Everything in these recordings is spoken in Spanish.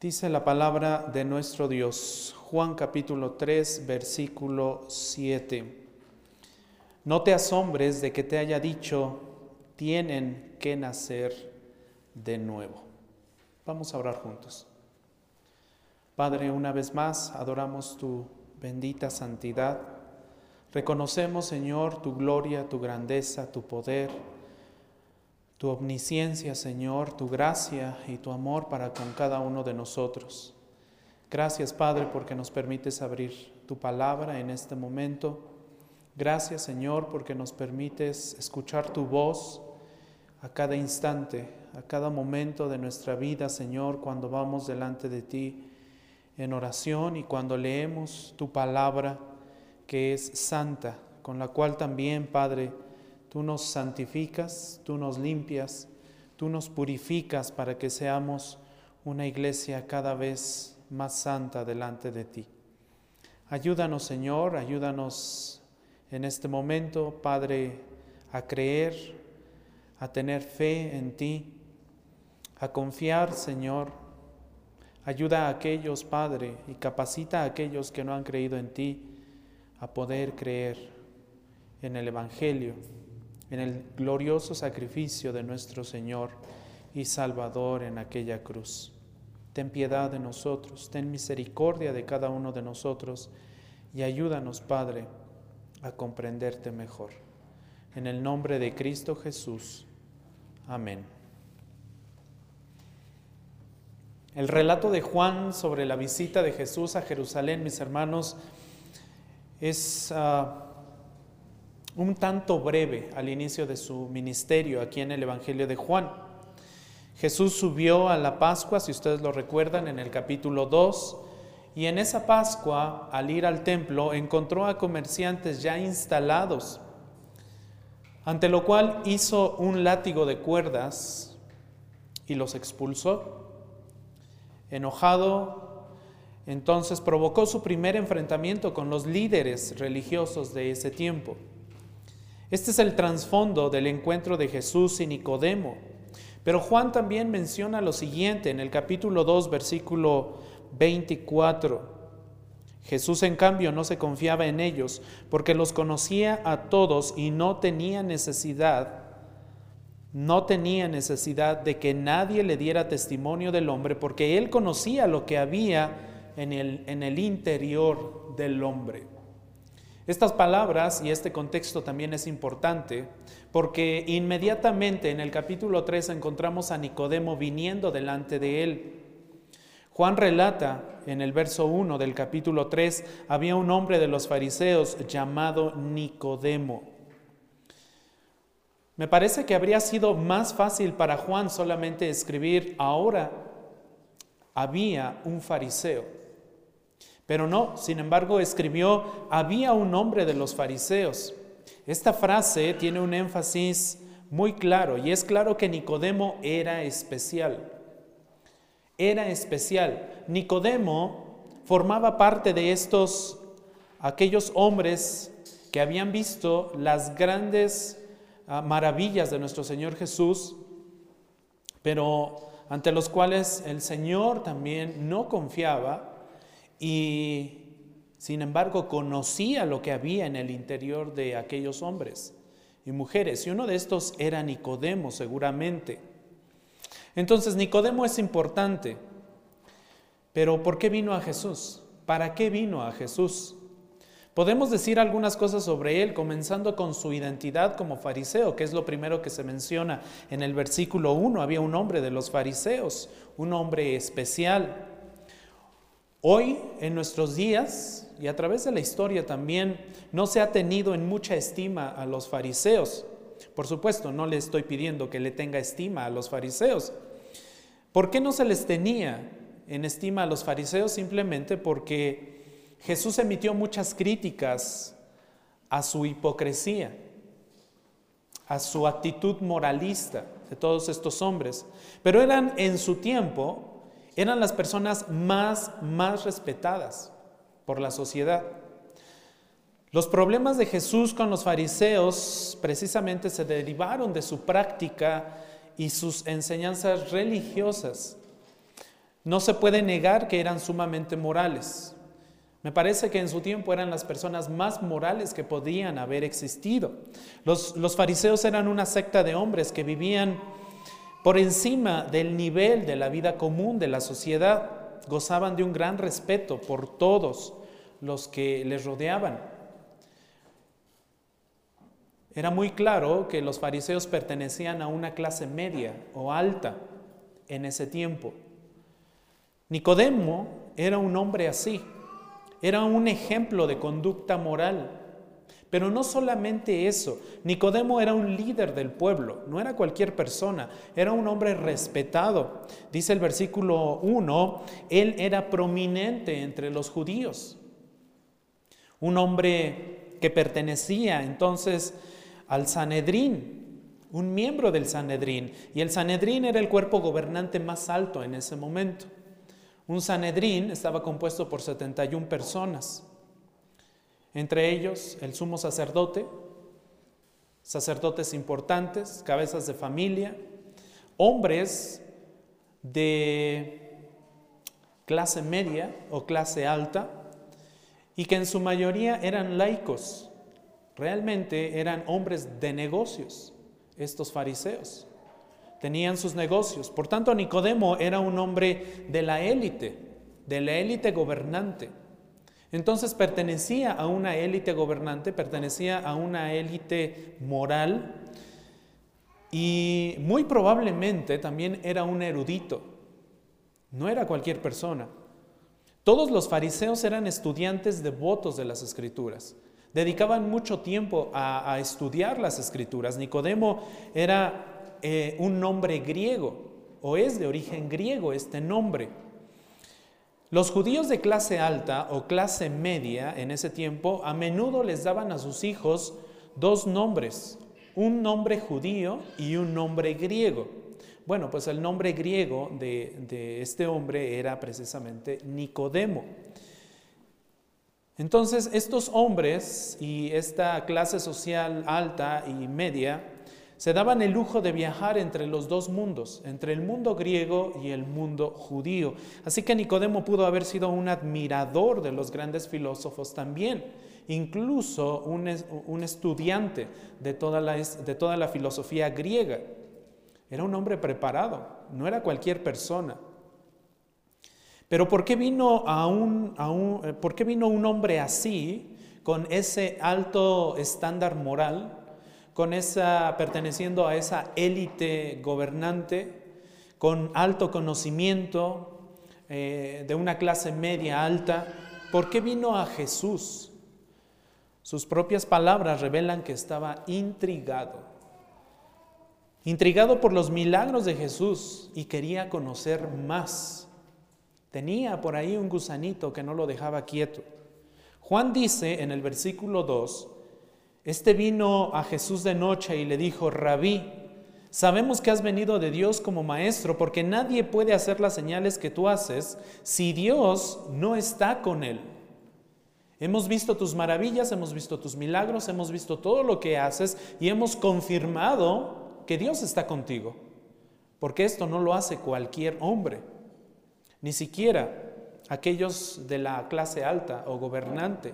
Dice la palabra de nuestro Dios, Juan capítulo 3, versículo 7. No te asombres de que te haya dicho, tienen que nacer de nuevo. Vamos a orar juntos. Padre, una vez más adoramos tu bendita santidad. Reconocemos, Señor, tu gloria, tu grandeza, tu poder tu omnisciencia, Señor, tu gracia y tu amor para con cada uno de nosotros. Gracias, Padre, porque nos permites abrir tu palabra en este momento. Gracias, Señor, porque nos permites escuchar tu voz a cada instante, a cada momento de nuestra vida, Señor, cuando vamos delante de ti en oración y cuando leemos tu palabra que es santa, con la cual también, Padre, Tú nos santificas, tú nos limpias, tú nos purificas para que seamos una iglesia cada vez más santa delante de ti. Ayúdanos, Señor, ayúdanos en este momento, Padre, a creer, a tener fe en ti, a confiar, Señor. Ayuda a aquellos, Padre, y capacita a aquellos que no han creído en ti a poder creer en el Evangelio en el glorioso sacrificio de nuestro Señor y Salvador en aquella cruz. Ten piedad de nosotros, ten misericordia de cada uno de nosotros y ayúdanos, Padre, a comprenderte mejor. En el nombre de Cristo Jesús. Amén. El relato de Juan sobre la visita de Jesús a Jerusalén, mis hermanos, es... Ah, un tanto breve al inicio de su ministerio aquí en el Evangelio de Juan. Jesús subió a la Pascua, si ustedes lo recuerdan, en el capítulo 2, y en esa Pascua, al ir al templo, encontró a comerciantes ya instalados, ante lo cual hizo un látigo de cuerdas y los expulsó. Enojado, entonces provocó su primer enfrentamiento con los líderes religiosos de ese tiempo. Este es el trasfondo del encuentro de Jesús y Nicodemo. Pero Juan también menciona lo siguiente en el capítulo 2, versículo 24. Jesús, en cambio, no se confiaba en ellos porque los conocía a todos y no tenía necesidad, no tenía necesidad de que nadie le diera testimonio del hombre porque él conocía lo que había en el, en el interior del hombre. Estas palabras y este contexto también es importante porque inmediatamente en el capítulo 3 encontramos a Nicodemo viniendo delante de él. Juan relata en el verso 1 del capítulo 3, había un hombre de los fariseos llamado Nicodemo. Me parece que habría sido más fácil para Juan solamente escribir ahora había un fariseo. Pero no, sin embargo, escribió, había un hombre de los fariseos. Esta frase tiene un énfasis muy claro y es claro que Nicodemo era especial. Era especial. Nicodemo formaba parte de estos, aquellos hombres que habían visto las grandes ah, maravillas de nuestro Señor Jesús, pero ante los cuales el Señor también no confiaba y sin embargo conocía lo que había en el interior de aquellos hombres y mujeres. Y uno de estos era Nicodemo, seguramente. Entonces Nicodemo es importante. Pero ¿por qué vino a Jesús? ¿Para qué vino a Jesús? Podemos decir algunas cosas sobre él, comenzando con su identidad como fariseo, que es lo primero que se menciona en el versículo 1. Había un hombre de los fariseos, un hombre especial. Hoy, en nuestros días, y a través de la historia también, no se ha tenido en mucha estima a los fariseos. Por supuesto, no le estoy pidiendo que le tenga estima a los fariseos. ¿Por qué no se les tenía en estima a los fariseos? Simplemente porque Jesús emitió muchas críticas a su hipocresía, a su actitud moralista de todos estos hombres. Pero eran en su tiempo eran las personas más, más respetadas por la sociedad. Los problemas de Jesús con los fariseos precisamente se derivaron de su práctica y sus enseñanzas religiosas. No se puede negar que eran sumamente morales. Me parece que en su tiempo eran las personas más morales que podían haber existido. Los, los, fariseos eran una secta de hombres que vivían por encima del nivel de la vida común de la sociedad. Gozaban de un gran respeto por todos los que les rodeaban. Era muy claro que los fariseos pertenecían a una clase media o alta en ese tiempo. Nicodemo era un hombre así, era un ejemplo de conducta moral. Pero no solamente eso, Nicodemo era un líder del pueblo, no era cualquier persona, era un hombre respetado. Dice el versículo 1, él era prominente entre los judíos, un hombre que pertenecía entonces al Sanedrín, un miembro del Sanedrín, y el Sanedrín era el cuerpo gobernante más alto en ese momento. Un Sanedrín estaba compuesto por 71 personas, entre ellos el sumo sacerdote, sacerdotes importantes, cabezas de familia, hombres de clase media o clase alta, y que en su mayoría eran laicos, realmente eran hombres de negocios, estos fariseos tenían sus negocios. Por tanto, Nicodemo era un hombre de la élite, de la élite gobernante. Entonces pertenecía a una élite gobernante, pertenecía a una élite moral y muy probablemente también era un erudito. No era cualquier persona. Todos los fariseos eran estudiantes devotos de las escrituras. Dedicaban mucho tiempo a, estudiar las escrituras. Nicodemo era eh, un nombre griego, o es de origen griego este nombre. Los judíos de clase alta o clase media en ese tiempo a menudo les daban a sus hijos dos nombres, un nombre judío y un nombre griego. Bueno, pues el nombre griego de, este hombre era precisamente Nicodemo. Entonces, estos hombres y esta clase social alta y media se daban el lujo de viajar entre los dos mundos, entre el mundo griego y el mundo judío. Así que Nicodemo pudo haber sido un admirador de los grandes filósofos también, incluso un, estudiante de toda, la, filosofía griega. Era un hombre preparado, no era cualquier persona. Pero ¿por qué vino, eh, ¿por qué vino un hombre así, con ese alto estándar moral, con esa, perteneciendo a esa élite gobernante, con alto conocimiento, eh, de una clase media alta. ¿Por qué vino a Jesús? Sus propias palabras revelan que estaba intrigado, intrigado por los milagros de Jesús y quería conocer más. Tenía por ahí un gusanito que no lo dejaba quieto. Juan dice en el versículo 2, este vino a Jesús de noche y le dijo, Rabí, sabemos que has venido de Dios como maestro, porque nadie puede hacer las señales que tú haces si Dios no está con él. Hemos visto tus maravillas, hemos visto tus milagros, hemos visto todo lo que haces y hemos confirmado que Dios está contigo, porque esto no lo hace cualquier hombre, ni siquiera aquellos de la clase alta o gobernante.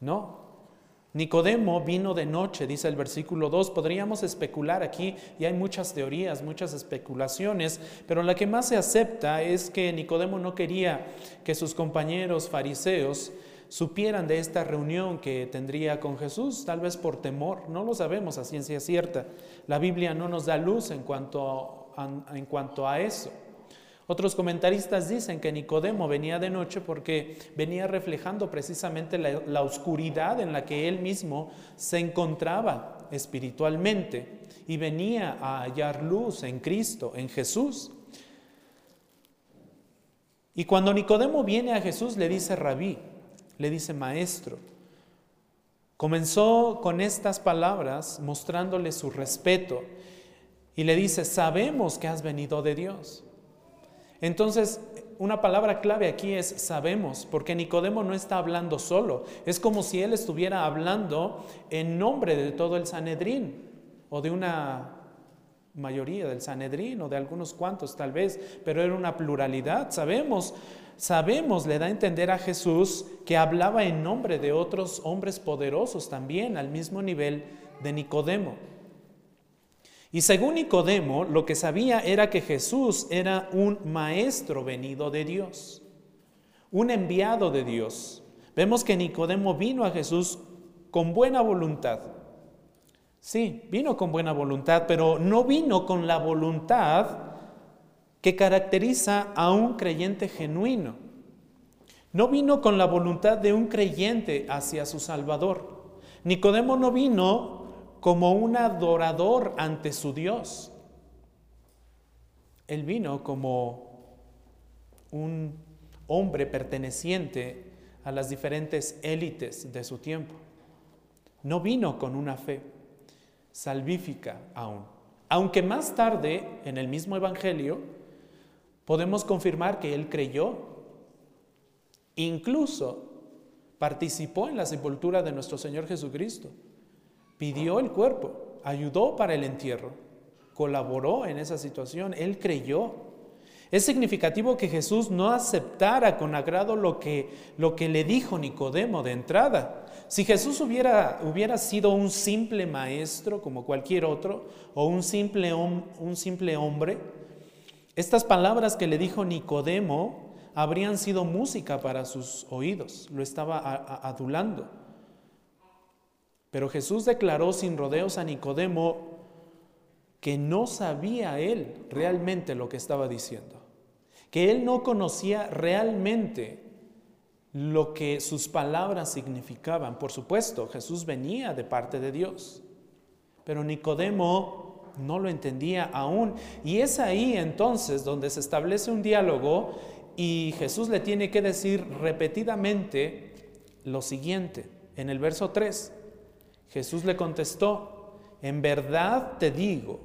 No, Nicodemo vino de noche, dice el versículo 2. Podríamos especular aquí, y hay muchas teorías, muchas especulaciones, pero la que más se acepta es que Nicodemo no quería que sus compañeros fariseos supieran de esta reunión que tendría con Jesús, tal vez por temor, no lo sabemos a ciencia cierta. La Biblia no nos da luz en cuanto en cuanto a eso. Otros comentaristas dicen que Nicodemo venía de noche porque venía reflejando precisamente la, oscuridad en la que él mismo se encontraba espiritualmente y venía a hallar luz en Cristo, en Jesús. Y cuando Nicodemo viene a Jesús le dice rabí, le dice maestro. Comenzó con estas palabras mostrándole su respeto y le dice, sabemos que has venido de Dios. Entonces, una palabra clave aquí es sabemos, porque Nicodemo no está hablando solo. Es como si él estuviera hablando en nombre de todo el Sanedrín o de una mayoría del Sanedrín o de algunos cuantos tal vez, pero era una pluralidad. Sabemos, sabemos, le da a entender a Jesús que hablaba en nombre de otros hombres poderosos también, al mismo nivel de Nicodemo. Y según Nicodemo, lo que sabía era que Jesús era un maestro venido de Dios, un enviado de Dios. Vemos que Nicodemo vino a Jesús con buena voluntad. Sí, vino con buena voluntad, pero no vino con la voluntad que caracteriza a un creyente genuino. No vino con la voluntad de un creyente hacia su Salvador. Nicodemo no vino como un adorador ante su Dios. Él vino como un hombre perteneciente a las diferentes élites de su tiempo no vino con una fe salvífica aún. Aunque más tarde, en el mismo Evangelio, podemos confirmar que él creyó, incluso participó en la sepultura de nuestro Señor Jesucristo, pidió el cuerpo, ayudó para el entierro, colaboró en esa situación, él creyó. Es significativo que Jesús no aceptara con agrado lo que, lo que le dijo Nicodemo de entrada. Si Jesús hubiera, hubiera sido un simple maestro como cualquier otro o un simple, un simple hombre, estas palabras que le dijo Nicodemo habrían sido música para sus oídos, lo estaba adulando. Pero Jesús declaró sin rodeos a Nicodemo que no sabía él realmente lo que estaba diciendo que él no conocía realmente lo que sus palabras significaban. Por supuesto, Jesús venía de parte de Dios, pero Nicodemo no lo entendía aún. Y es ahí entonces donde se establece un diálogo y Jesús le tiene que decir repetidamente lo siguiente. En el verso 3, Jesús le contestó, en verdad te digo,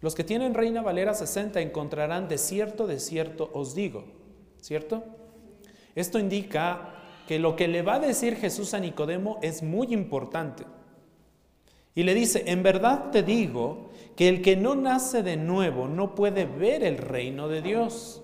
los que tienen Reina Valera 60 encontrarán de cierto, de cierto os digo, ¿cierto? Esto indica que lo que le va a decir Jesús a Nicodemo es muy importante. Y le dice, en verdad te digo que el que no nace de nuevo no puede ver el reino de Dios.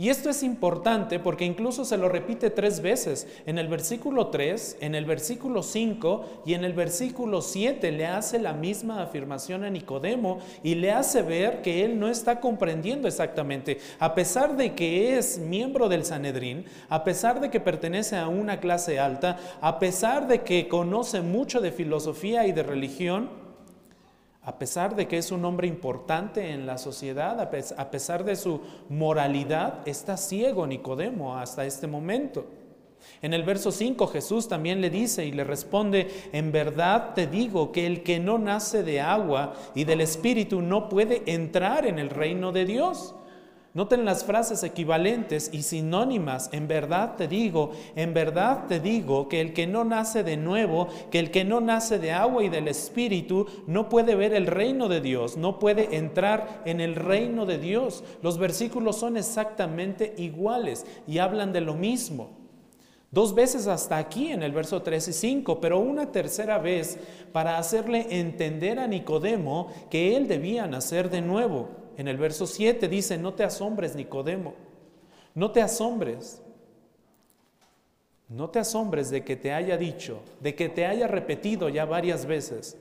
Y esto es importante porque incluso se lo repite tres veces. En el versículo 3, en el versículo 5 y en el versículo 7 le hace la misma afirmación a Nicodemo y le hace ver que él no está comprendiendo exactamente. A pesar de que es miembro del Sanedrín, a pesar de que pertenece a una clase alta, a pesar de que conoce mucho de filosofía y de religión, a pesar de que es un hombre importante en la sociedad, a pesar de su moralidad, está ciego Nicodemo hasta este momento. En el verso 5 Jesús también le dice y le responde, en verdad te digo que el que no nace de agua y del Espíritu no puede entrar en el reino de Dios. Noten las frases equivalentes y sinónimas. En verdad te digo, en verdad te digo que el que no nace de nuevo, que el que no nace de agua y del Espíritu, no puede ver el reino de Dios, no puede entrar en el reino de Dios. Los versículos son exactamente iguales y hablan de lo mismo. Dos veces hasta aquí en el verso 3 y 5, pero una tercera vez para hacerle entender a Nicodemo que él debía nacer de nuevo. En el verso 7 dice, no te asombres, Nicodemo, no te asombres. No te asombres de que te haya dicho, de que te haya repetido ya varias veces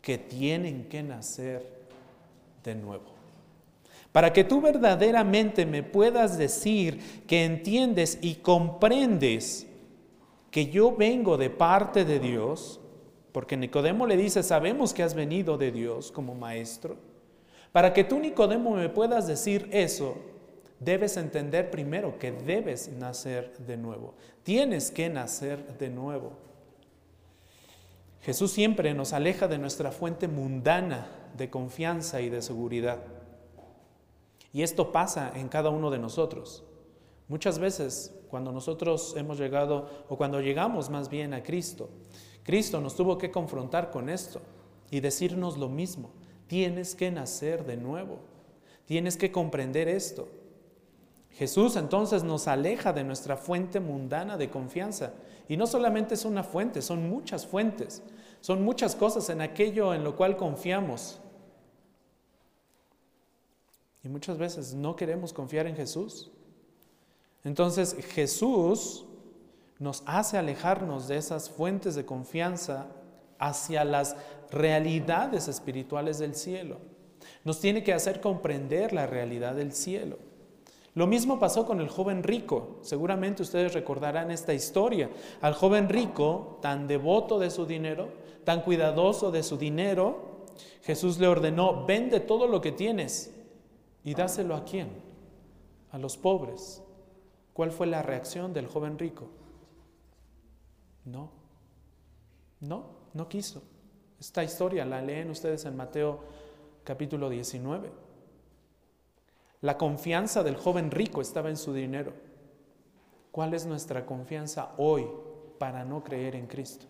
que tienen que nacer de nuevo. Para que tú verdaderamente me puedas decir que entiendes y comprendes que yo vengo de parte de Dios, porque Nicodemo le dice, sabemos que has venido de Dios como maestro. Para que tú, Nicodemo, me puedas decir eso, debes entender primero que debes nacer de nuevo. Tienes que nacer de nuevo. Jesús siempre nos aleja de nuestra fuente mundana de confianza y de seguridad. Y esto pasa en cada uno de nosotros. Muchas veces cuando nosotros hemos llegado, o cuando llegamos más bien a Cristo, Cristo nos tuvo que confrontar con esto y decirnos lo mismo. Tienes que nacer de nuevo. Tienes que comprender esto. Jesús entonces nos aleja de nuestra fuente mundana de confianza. Y no solamente es una fuente, son muchas fuentes. Son muchas cosas en aquello en lo cual confiamos. Y muchas veces no queremos confiar en Jesús. Entonces Jesús nos hace alejarnos de esas fuentes de confianza hacia las realidades espirituales del cielo. Nos tiene que hacer comprender la realidad del cielo. Lo mismo pasó con el joven rico. Seguramente ustedes recordarán esta historia. Al joven rico, tan devoto de su dinero, tan cuidadoso de su dinero, Jesús le ordenó, vende todo lo que tienes y dáselo a quién? A los pobres. ¿Cuál fue la reacción del joven rico? No, no, no quiso. Esta historia la leen ustedes en Mateo capítulo 19. La confianza del joven rico estaba en su dinero. ¿Cuál es nuestra confianza hoy para no creer en Cristo?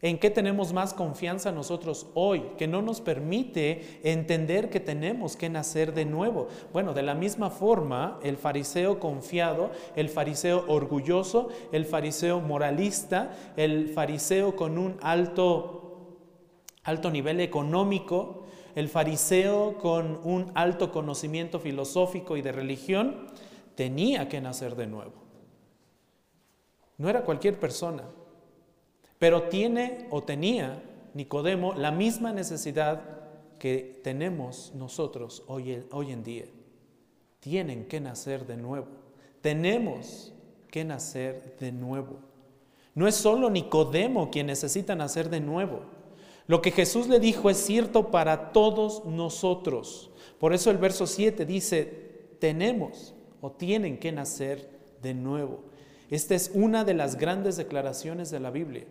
¿En qué tenemos más confianza nosotros hoy que no nos permite entender que tenemos que nacer de nuevo? Bueno, de la misma forma, el fariseo confiado, el fariseo orgulloso, el fariseo moralista, el fariseo con un alto, alto nivel económico, el fariseo con un alto conocimiento filosófico y de religión, tenía que nacer de nuevo. No era cualquier persona, pero tiene o tenía Nicodemo la misma necesidad que tenemos nosotros hoy, en día. Tienen que nacer de nuevo. Tenemos que nacer de nuevo. No es solo Nicodemo quien necesita nacer de nuevo. Lo que Jesús le dijo es cierto para todos nosotros. Por eso el verso 7 dice, tenemos o tienen que nacer de nuevo. Esta es una de las grandes declaraciones de la Biblia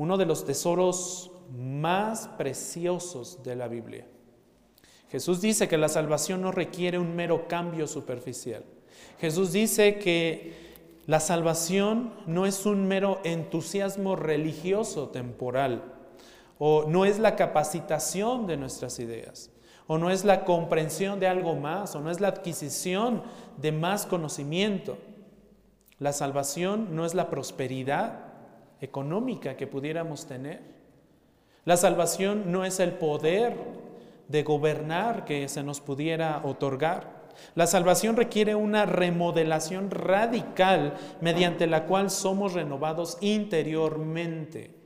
uno de los tesoros más preciosos de la Biblia. Jesús dice que la salvación no requiere un mero cambio superficial. Jesús dice que la salvación no es un mero entusiasmo religioso temporal, o no es la capacitación de nuestras ideas, o no es la comprensión de algo más, o no es la adquisición de más conocimiento. La salvación no es la prosperidad, económica que pudiéramos tener. La salvación no es el poder de gobernar que se nos pudiera otorgar. La salvación requiere una remodelación radical mediante la cual somos renovados interiormente.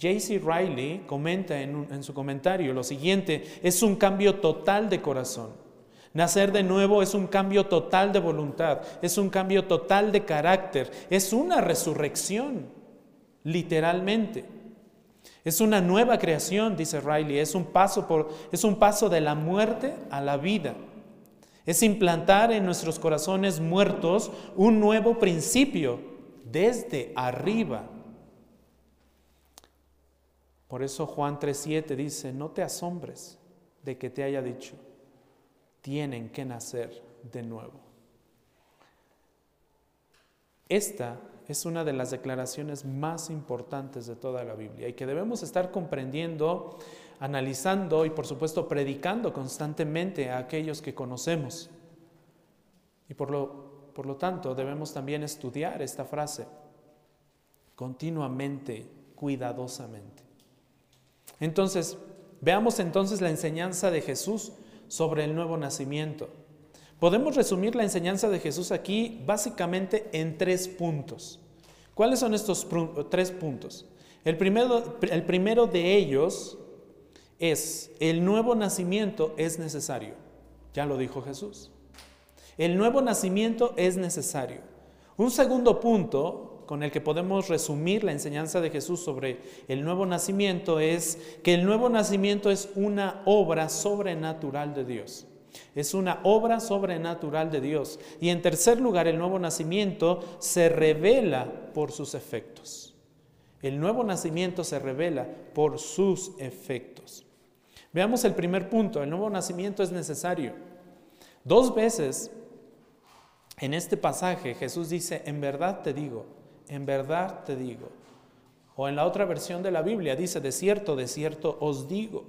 J.C. Riley comenta en, en, su comentario lo siguiente, es un cambio total de corazón. Nacer de nuevo es un cambio total de voluntad, es un cambio total de carácter, es una resurrección, literalmente. Es una nueva creación, dice Riley, es un paso, por, es un paso de la muerte a la vida. Es implantar en nuestros corazones muertos un nuevo principio desde arriba. Por eso Juan 3.7 dice, no te asombres de que te haya dicho, tienen que nacer de nuevo. Esta es una de las declaraciones más importantes de toda la Biblia y que debemos estar comprendiendo, analizando y por supuesto predicando constantemente a aquellos que conocemos. Y por lo, por lo tanto debemos también estudiar esta frase continuamente, cuidadosamente. Entonces, veamos entonces la enseñanza de Jesús sobre el nuevo nacimiento. Podemos resumir la enseñanza de Jesús aquí básicamente en tres puntos. ¿Cuáles son estos tres puntos? El primero, el primero de ellos es, el nuevo nacimiento es necesario. Ya lo dijo Jesús. El nuevo nacimiento es necesario. Un segundo punto con el que podemos resumir la enseñanza de Jesús sobre el nuevo nacimiento es que el nuevo nacimiento es una obra sobrenatural de Dios. Es una obra sobrenatural de Dios. Y en tercer lugar, el nuevo nacimiento se revela por sus efectos. El nuevo nacimiento se revela por sus efectos. Veamos el primer punto. El nuevo nacimiento es necesario. Dos veces en este pasaje Jesús dice, en verdad te digo, en verdad te digo. O en la otra versión de la Biblia dice, de cierto, de cierto os digo.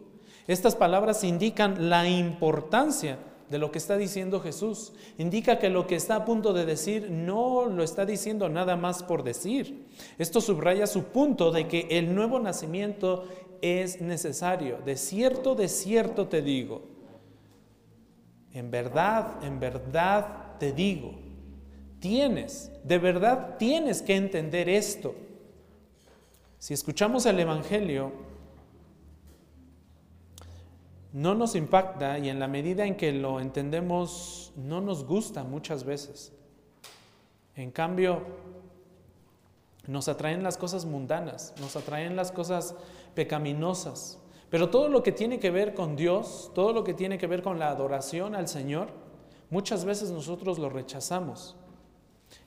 Estas palabras indican la importancia de lo que está diciendo Jesús. Indica que lo que está a punto de decir no lo está diciendo nada más por decir. Esto subraya su punto de que el nuevo nacimiento es necesario. De cierto, de cierto te digo. En verdad, en verdad te digo, tienes, de verdad tienes que entender esto. Si escuchamos el Evangelio, no nos impacta y en la medida en que lo entendemos no nos gusta muchas veces. En cambio, nos atraen las cosas mundanas, nos atraen las cosas pecaminosas. Pero todo lo que tiene que ver con Dios, todo lo que tiene que ver con la adoración al Señor, muchas veces nosotros lo rechazamos.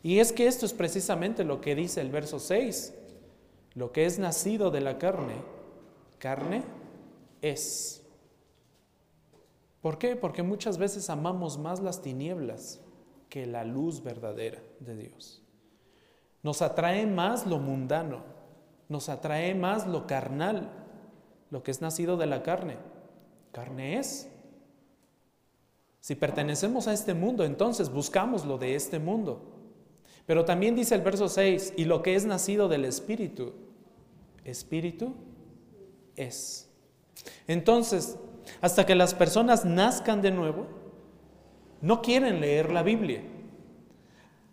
Y es que esto es precisamente lo que dice el verso 6. Lo que es nacido de la carne, carne es. ¿Por qué? Porque muchas veces amamos más las tinieblas que la luz verdadera de Dios. Nos atrae más lo mundano, nos atrae más lo carnal, lo que es nacido de la carne. Carne es. Si pertenecemos a este mundo, entonces buscamos lo de este mundo. Pero también dice el verso 6, y lo que es nacido del Espíritu, Espíritu es. Entonces, hasta que las personas nazcan de nuevo, no quieren leer la Biblia.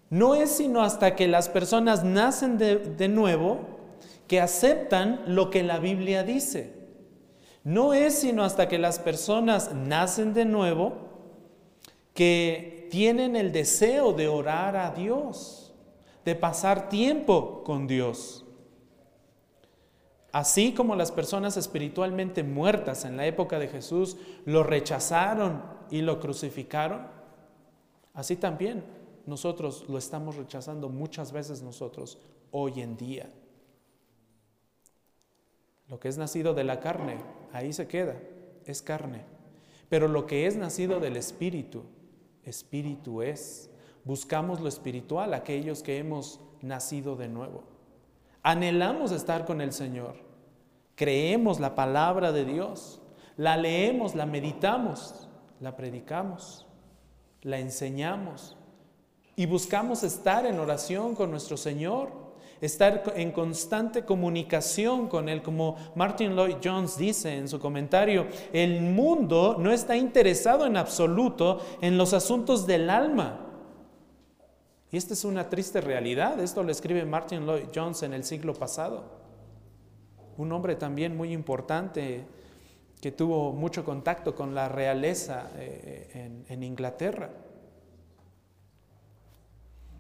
No es sino hasta que las personas nacen de, nuevo que aceptan lo que la Biblia dice. No es sino hasta que las personas nacen de nuevo que tienen el deseo de orar a Dios, de pasar tiempo con Dios. Así como las personas espiritualmente muertas en la época de Jesús lo rechazaron y lo crucificaron, así también nosotros lo estamos rechazando muchas veces nosotros hoy en día. Lo que es nacido de la carne, ahí se queda, es carne. Pero lo que es nacido del Espíritu, Espíritu es. Buscamos lo espiritual, aquellos que hemos nacido de nuevo. Anhelamos estar con el Señor. Creemos la palabra de Dios. La leemos, la meditamos, la predicamos, la enseñamos. Y buscamos estar en oración con nuestro Señor, estar en constante comunicación con Él, como Martin Lloyd Jones dice en su comentario, el mundo no está interesado en absoluto en los asuntos del alma, y esta es una triste realidad. Esto lo escribe Martin Lloyd Jones en el siglo pasado. Un hombre también muy importante que tuvo mucho contacto con la realeza eh, en, en Inglaterra.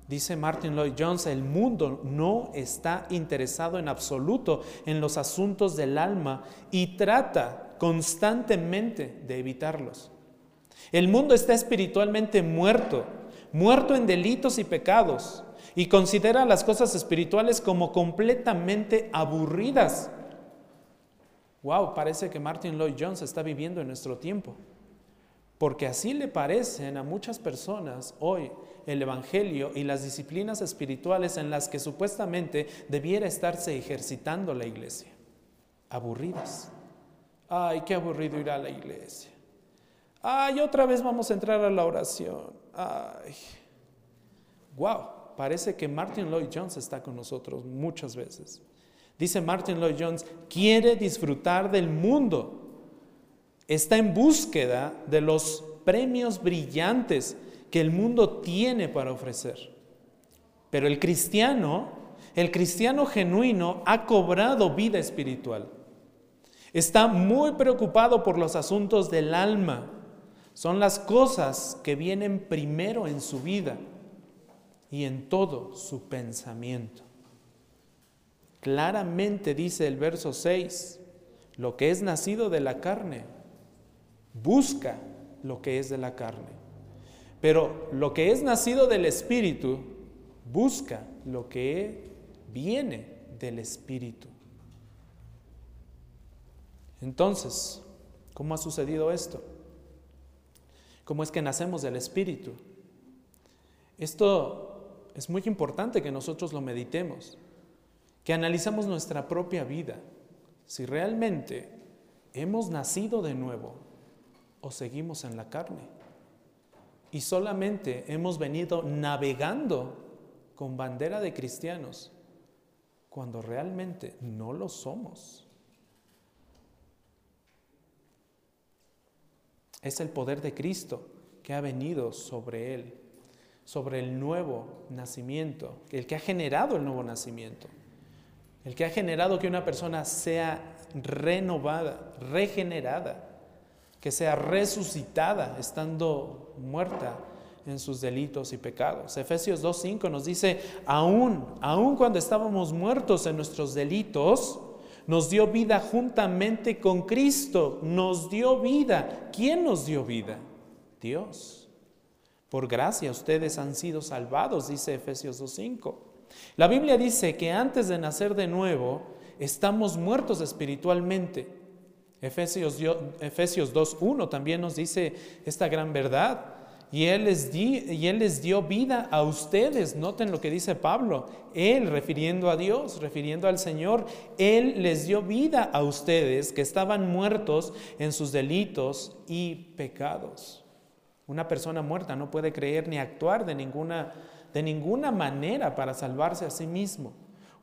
Dice Martin Lloyd Jones, el mundo no está interesado en absoluto en los asuntos del alma y trata constantemente de evitarlos. El mundo está espiritualmente muerto muerto en delitos y pecados, y considera las cosas espirituales como completamente aburridas. Wow, parece que Martin Lloyd Jones está viviendo en nuestro tiempo. Porque así le parecen a muchas personas hoy el Evangelio y las disciplinas espirituales en las que supuestamente debiera estarse ejercitando la iglesia. Aburridas. Ay, qué aburrido ir a la iglesia. Ay, otra vez vamos a entrar a la oración. Ay, wow, parece que Martin Lloyd Jones está con nosotros muchas veces. Dice Martin Lloyd Jones, quiere disfrutar del mundo. Está en búsqueda de los premios brillantes que el mundo tiene para ofrecer. Pero el cristiano, el cristiano genuino ha cobrado vida espiritual. Está muy preocupado por los asuntos del alma son las cosas que vienen primero en su vida y en todo su pensamiento. Claramente dice el verso 6, lo que es nacido de la carne, busca lo que es de la carne. Pero lo que es nacido del Espíritu, busca lo que viene del Espíritu. Entonces, ¿cómo ha sucedido esto? cómo es que nacemos del Espíritu. Esto es muy importante que nosotros lo meditemos, que analicemos nuestra propia vida, si realmente hemos nacido de nuevo o seguimos en la carne. Y solamente hemos venido navegando con bandera de cristianos cuando realmente no lo somos. Es el poder de Cristo que ha venido sobre él, sobre el nuevo nacimiento, el que ha generado el nuevo nacimiento, el que ha generado que una persona sea renovada, regenerada, que sea resucitada estando muerta en sus delitos y pecados. Efesios 2.5 nos dice, aún, aún cuando estábamos muertos en nuestros delitos, nos dio vida juntamente con Cristo, nos dio vida. ¿Quién nos dio vida? Dios. Por gracia ustedes han sido salvados, dice Efesios 2.5. La Biblia dice que antes de nacer de nuevo, estamos muertos espiritualmente. Efesios, Efesios 2.1 también nos dice esta gran verdad. Y él, les dio vida a ustedes. Noten lo que dice Pablo. Él, refiriendo a Dios, refiriendo al Señor, Él les dio vida a ustedes que estaban muertos en sus delitos y pecados. Una persona muerta no puede creer ni actuar de ninguna, de ninguna manera para salvarse a sí mismo.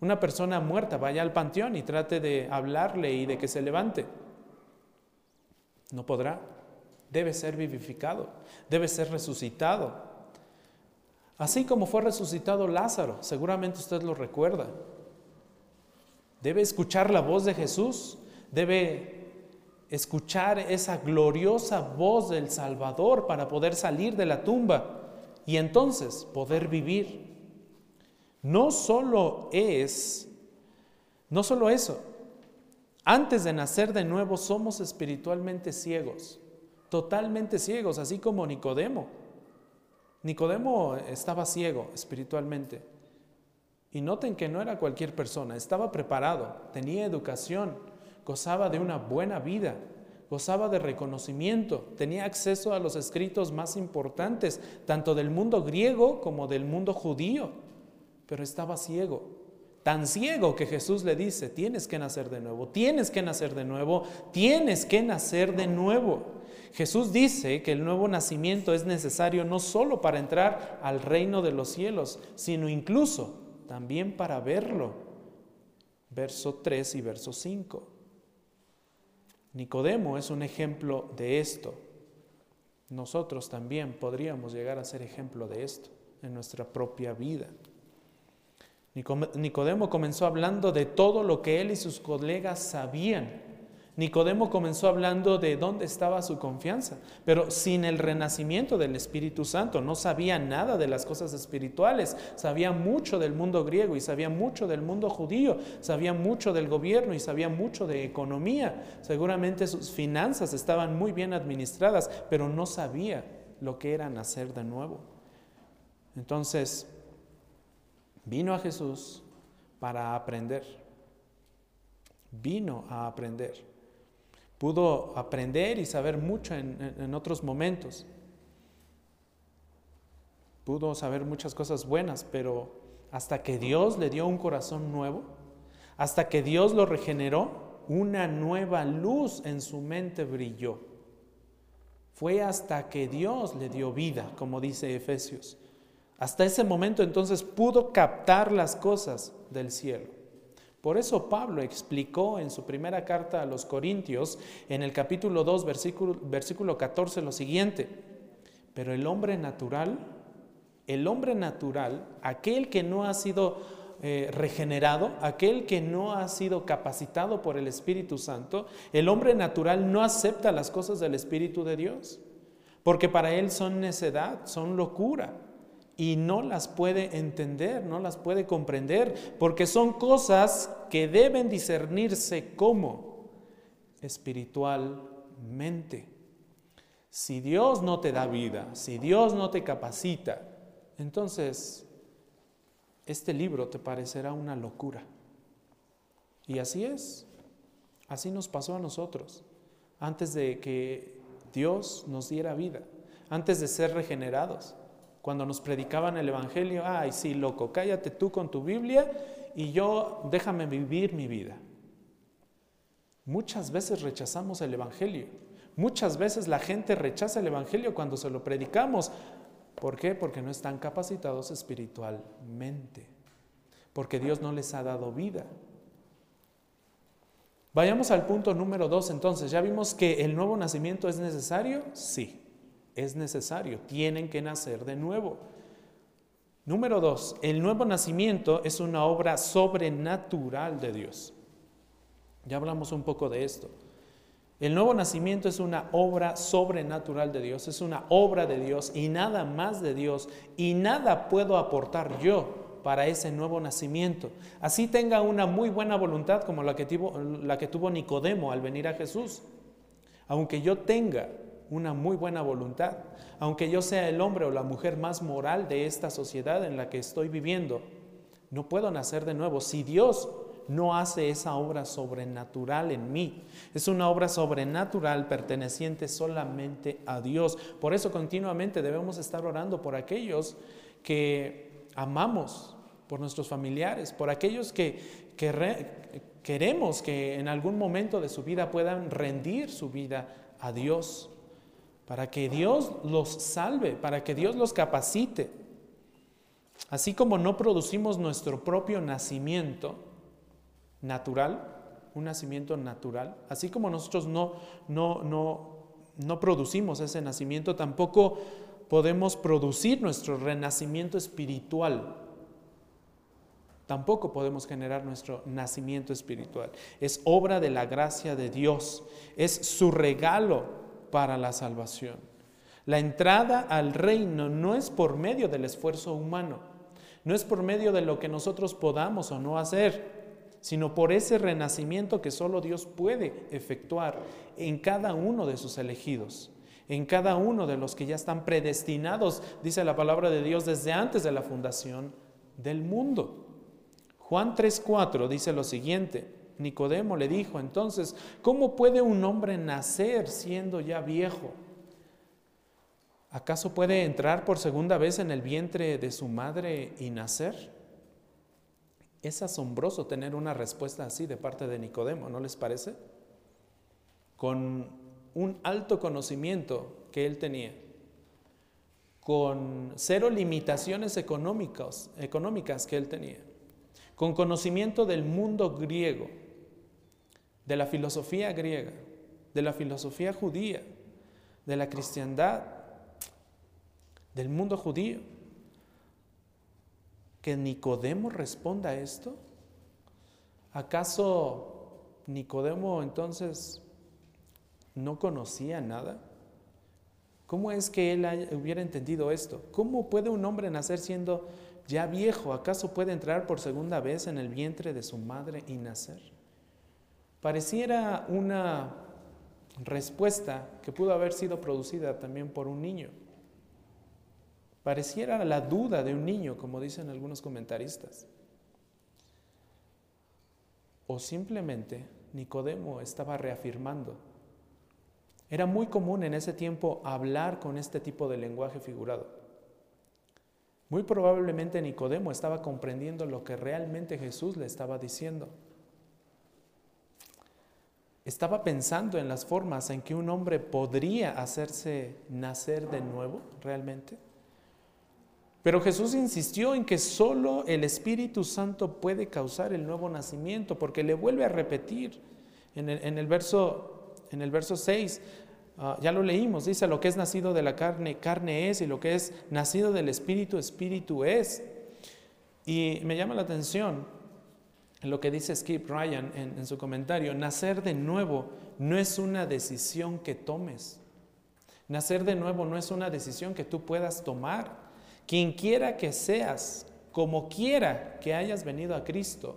Una persona muerta vaya al panteón y trate de hablarle y de que se levante. No podrá debe ser vivificado, debe ser resucitado. Así como fue resucitado Lázaro, seguramente usted lo recuerda. Debe escuchar la voz de Jesús, debe escuchar esa gloriosa voz del Salvador para poder salir de la tumba y entonces poder vivir. No solo es, no solo eso, antes de nacer de nuevo somos espiritualmente ciegos totalmente ciegos, así como Nicodemo. Nicodemo estaba ciego espiritualmente. Y noten que no era cualquier persona, estaba preparado, tenía educación, gozaba de una buena vida, gozaba de reconocimiento, tenía acceso a los escritos más importantes, tanto del mundo griego como del mundo judío, pero estaba ciego. Tan ciego que Jesús le dice, tienes que nacer de nuevo, tienes que nacer de nuevo, tienes que nacer de nuevo. Jesús dice que el nuevo nacimiento es necesario no solo para entrar al reino de los cielos, sino incluso también para verlo. Verso 3 y verso 5. Nicodemo es un ejemplo de esto. Nosotros también podríamos llegar a ser ejemplo de esto en nuestra propia vida. Nicodemo comenzó hablando de todo lo que él y sus colegas sabían Nicodemo comenzó hablando de dónde estaba su confianza, pero sin el renacimiento del Espíritu Santo no sabía nada de las cosas espirituales, sabía mucho del mundo griego y sabía mucho del mundo judío, sabía mucho del gobierno y sabía mucho de economía. Seguramente sus finanzas estaban muy bien administradas, pero no sabía lo que era nacer de nuevo. Entonces, vino a Jesús para aprender. Vino a aprender. Pudo aprender y saber mucho en, otros momentos. Pudo saber muchas cosas buenas, pero hasta que Dios le dio un corazón nuevo, hasta que Dios lo regeneró, una nueva luz en su mente brilló. Fue hasta que Dios le dio vida, como dice Efesios. Hasta ese momento entonces pudo captar las cosas del cielo. Por eso Pablo explicó en su primera carta a los Corintios, en el capítulo 2, versículo, versículo 14, lo siguiente. Pero el hombre natural, el hombre natural, aquel que no ha sido eh, regenerado, aquel que no ha sido capacitado por el Espíritu Santo, el hombre natural no acepta las cosas del Espíritu de Dios, porque para él son necedad, son locura y no las puede entender, no las puede comprender, porque son cosas que deben discernirse como espiritualmente. Si Dios no te da vida, si Dios no te capacita, entonces este libro te parecerá una locura. Y así es, así nos pasó a nosotros, antes de que Dios nos diera vida, antes de ser regenerados cuando nos predicaban el Evangelio, ay, sí, loco, cállate tú con tu Biblia y yo déjame vivir mi vida. Muchas veces rechazamos el Evangelio. Muchas veces la gente rechaza el Evangelio cuando se lo predicamos. ¿Por qué? Porque no están capacitados espiritualmente. Porque Dios no les ha dado vida. Vayamos al punto número dos entonces. ¿Ya vimos que el nuevo nacimiento es necesario? Sí. Es necesario, tienen que nacer de nuevo. Número dos, el nuevo nacimiento es una obra sobrenatural de Dios. Ya hablamos un poco de esto. El nuevo nacimiento es una obra sobrenatural de Dios, es una obra de Dios y nada más de Dios y nada puedo aportar yo para ese nuevo nacimiento. Así tenga una muy buena voluntad como la que tuvo, la que tuvo Nicodemo al venir a Jesús. Aunque yo tenga una muy buena voluntad, aunque yo sea el hombre o la mujer más moral de esta sociedad en la que estoy viviendo, no puedo nacer de nuevo. Si Dios no hace esa obra sobrenatural en mí. Es una obra sobrenatural perteneciente solamente a Dios. Por eso continuamente debemos estar orando por aquellos que amamos, por nuestros familiares, por aquellos que, queremos que en algún momento de su vida puedan rendir su vida a Dios, para que Dios los salve, para que Dios los capacite. Así como no producimos nuestro propio nacimiento, natural, un nacimiento natural. Así como nosotros no, no, no, no producimos ese nacimiento, tampoco podemos producir nuestro renacimiento espiritual. Tampoco podemos generar nuestro nacimiento espiritual. Es obra de la gracia de Dios. Es su regalo para la salvación. La entrada al reino no es por medio del esfuerzo humano, no es por medio de lo que nosotros podamos o no hacer sino por ese renacimiento que solo Dios puede efectuar en cada uno de sus elegidos, en cada uno de los que ya están predestinados, dice la palabra de Dios, desde antes de la fundación del mundo. Juan 3:4 dice lo siguiente, Nicodemo le dijo entonces, ¿cómo puede un hombre nacer siendo ya viejo? ¿Acaso puede entrar por segunda vez en el vientre de su madre y nacer? Es asombroso tener una respuesta así de parte de Nicodemo, ¿no les parece? Con un alto conocimiento que él tenía, con cero limitaciones económicas, que él tenía, con conocimiento del mundo griego, de la filosofía griega, de la filosofía judía, de la cristiandad, del mundo judío que Nicodemo responda a esto? ¿Acaso Nicodemo entonces no conocía nada? ¿Cómo es que él hubiera entendido esto? ¿Cómo puede un hombre nacer siendo ya viejo? ¿Acaso puede entrar por segunda vez en el vientre de su madre y nacer? Pareciera una respuesta que pudo haber sido producida también por un niño. Pareciera la duda de un niño, como dicen algunos comentaristas. O simplemente Nicodemo estaba reafirmando. Era muy común en ese tiempo hablar con este tipo de lenguaje figurado. Muy probablemente Nicodemo estaba comprendiendo lo que realmente Jesús le estaba diciendo. Estaba pensando en las formas en que un hombre podría hacerse nacer de nuevo realmente. Pero Jesús insistió en que solo el Espíritu Santo puede causar el nuevo nacimiento, porque le vuelve a repetir en el, verso, en el verso 6, ah, ya lo leímos, dice, lo que es nacido de la carne, carne es, y lo que es nacido del Espíritu, Espíritu es. Y me llama la atención lo que dice Skip Ryan en su comentario, nacer de nuevo no es una decisión que tomes. Nacer de nuevo no es una decisión que tú puedas tomar. Quien quiera que seas, como quiera que hayas venido a Cristo,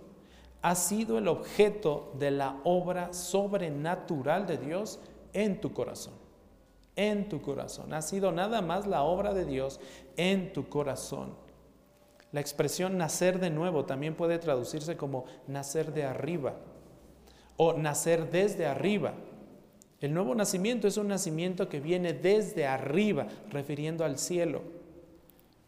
ha sido el objeto de la obra sobrenatural de Dios en tu corazón. En tu corazón. Ha sido nada más la obra de Dios en tu corazón. La expresión nacer de nuevo también puede traducirse como nacer de arriba o nacer desde arriba. El nuevo nacimiento es un nacimiento que viene desde arriba, refiriendo al cielo.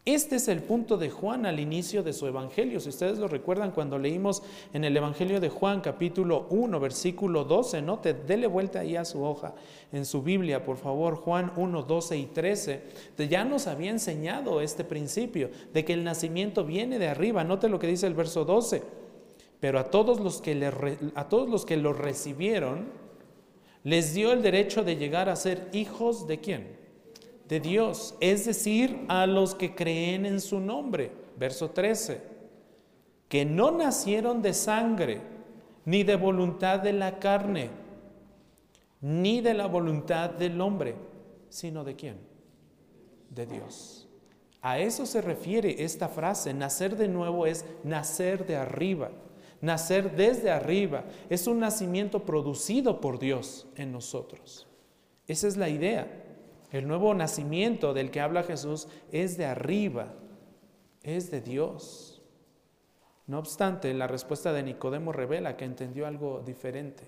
Este es el punto de Juan al inicio de su evangelio. Si ustedes lo recuerdan cuando leímos en el evangelio de Juan capítulo 1 versículo 12, ¿no? Te dele vuelta ahí a su hoja en su Biblia, por favor, Juan 1, 12 y 13. Ya nos había enseñado este principio de que el nacimiento viene de arriba. Note lo que dice el verso 12. Pero a todos los que, le, a todos los que lo recibieron, les dio el derecho de llegar a ser hijos de quién? De Dios, es decir, a los que creen en su nombre. Verso 13, que no nacieron de sangre, ni de voluntad de la carne, ni de la voluntad del hombre, sino de quién? De Dios. A eso se refiere esta frase, nacer de nuevo es nacer de arriba, nacer desde arriba, es un nacimiento producido por Dios en nosotros. Esa es la idea. El nuevo nacimiento del que habla Jesús es de arriba, es de Dios. No obstante, la respuesta de Nicodemo revela que entendió algo diferente.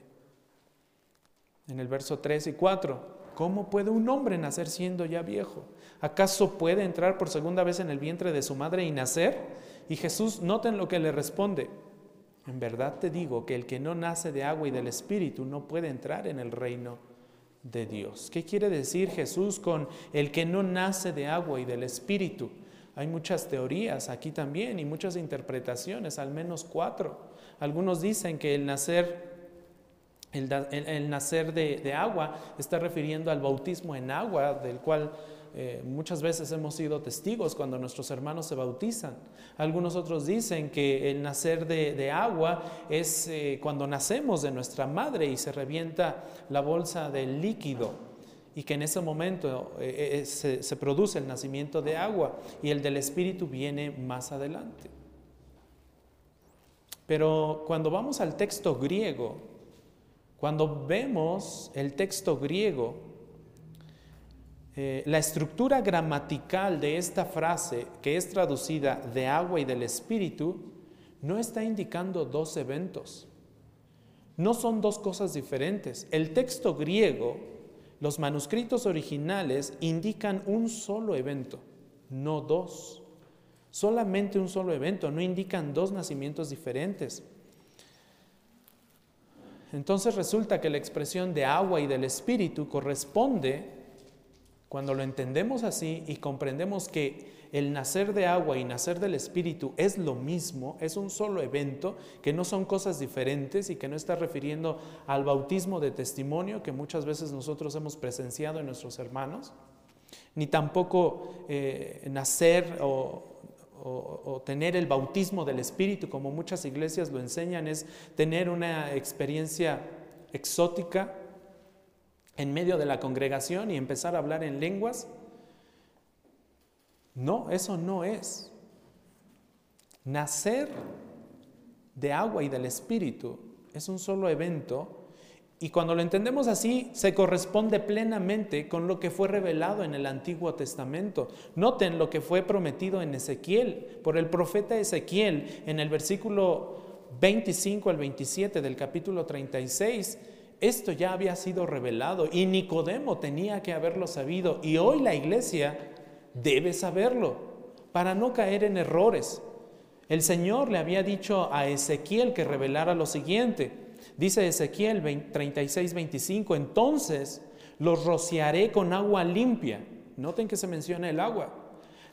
En el verso 3 y 4, ¿cómo puede un hombre nacer siendo ya viejo? ¿Acaso puede entrar por segunda vez en el vientre de su madre y nacer? Y Jesús, noten lo que le responde. En verdad te digo que el que no nace de agua y del Espíritu no puede entrar en el reino de Dios. ¿Qué quiere decir Jesús con el que no nace de agua y del Espíritu? Hay muchas teorías aquí también y muchas interpretaciones, al menos cuatro. Algunos dicen que el nacer, el, nacer de, de agua está refiriendo al bautismo en agua, del cual eh, muchas veces hemos sido testigos cuando nuestros hermanos se bautizan. Algunos otros dicen que el nacer de, agua es eh, cuando nacemos de nuestra madre y se revienta la bolsa del líquido y que en ese momento eh, se, se produce el nacimiento de agua y el del Espíritu viene más adelante. Pero cuando vamos al texto griego, cuando vemos el texto griego, eh, la estructura gramatical de esta frase, que es traducida de agua y del espíritu, no está indicando dos eventos. No son dos cosas diferentes. El texto griego, los manuscritos originales indican un solo evento, no dos. Solamente un solo evento, no indican dos nacimientos diferentes. Entonces resulta que la expresión de agua y del espíritu corresponde cuando lo entendemos así y comprendemos que el nacer de agua y nacer del Espíritu es lo mismo, es un solo evento, que no son cosas diferentes y que no está refiriendo al bautismo de testimonio que muchas veces nosotros hemos presenciado en nuestros hermanos, ni tampoco eh, nacer o, o, tener el bautismo del Espíritu, como muchas iglesias lo enseñan, es tener una experiencia exótica en medio de la congregación y empezar a hablar en lenguas. No, eso no es. Nacer de agua y del Espíritu es un solo evento y cuando lo entendemos así, se corresponde plenamente con lo que fue revelado en el Antiguo Testamento. Noten lo que fue prometido en Ezequiel, por el profeta Ezequiel, en el versículo 25 al 27 del capítulo 36 esto ya había sido revelado y Nicodemo tenía que haberlo sabido y hoy la iglesia debe saberlo para no caer en errores. El Señor le había dicho a Ezequiel que revelara lo siguiente. Dice Ezequiel 36, 25, entonces los rociaré con agua limpia. Noten que se menciona el agua.